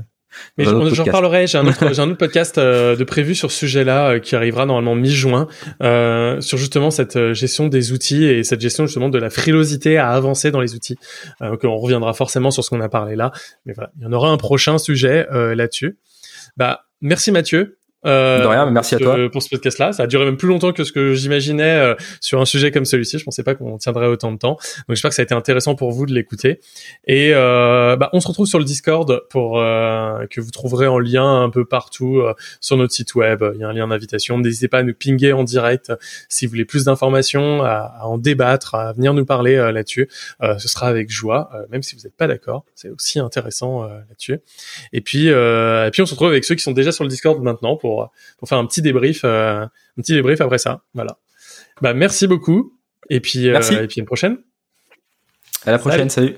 Mais j'en parlerai. J'ai un autre, un autre podcast euh, de prévu sur ce sujet-là euh, qui arrivera normalement mi-juin euh, sur justement cette euh, gestion des outils et cette gestion justement de la frilosité à avancer dans les outils. Euh, donc on reviendra forcément sur ce qu'on a parlé là, mais voilà, il y en aura un prochain sujet euh, là-dessus. Bah merci Mathieu. Euh,
De rien, mais merci à toi.
pour ce podcast-là. Ça a duré même plus longtemps que ce que j'imaginais euh, sur un sujet comme celui-ci. Je pensais pas qu'on tiendrait autant de temps. Donc j'espère que ça a été intéressant pour vous de l'écouter. Et euh, bah, on se retrouve sur le Discord pour euh, que vous trouverez en lien un peu partout euh, sur notre site web. Il y a un lien d'invitation. N'hésitez pas à nous pinguer en direct euh, si vous voulez plus d'informations, à, à en débattre, à venir nous parler là-dessus. Ce sera avec joie, même si vous n'êtes pas d'accord. C'est aussi intéressant là-dessus. Et puis, euh, et puis on se retrouve avec ceux qui sont déjà sur le Discord maintenant pour pour faire un petit débrief, euh, un petit débrief après ça. Voilà. Bah merci beaucoup. Et puis, euh,
Merci.
et puis à une prochaine.
À la prochaine, salut.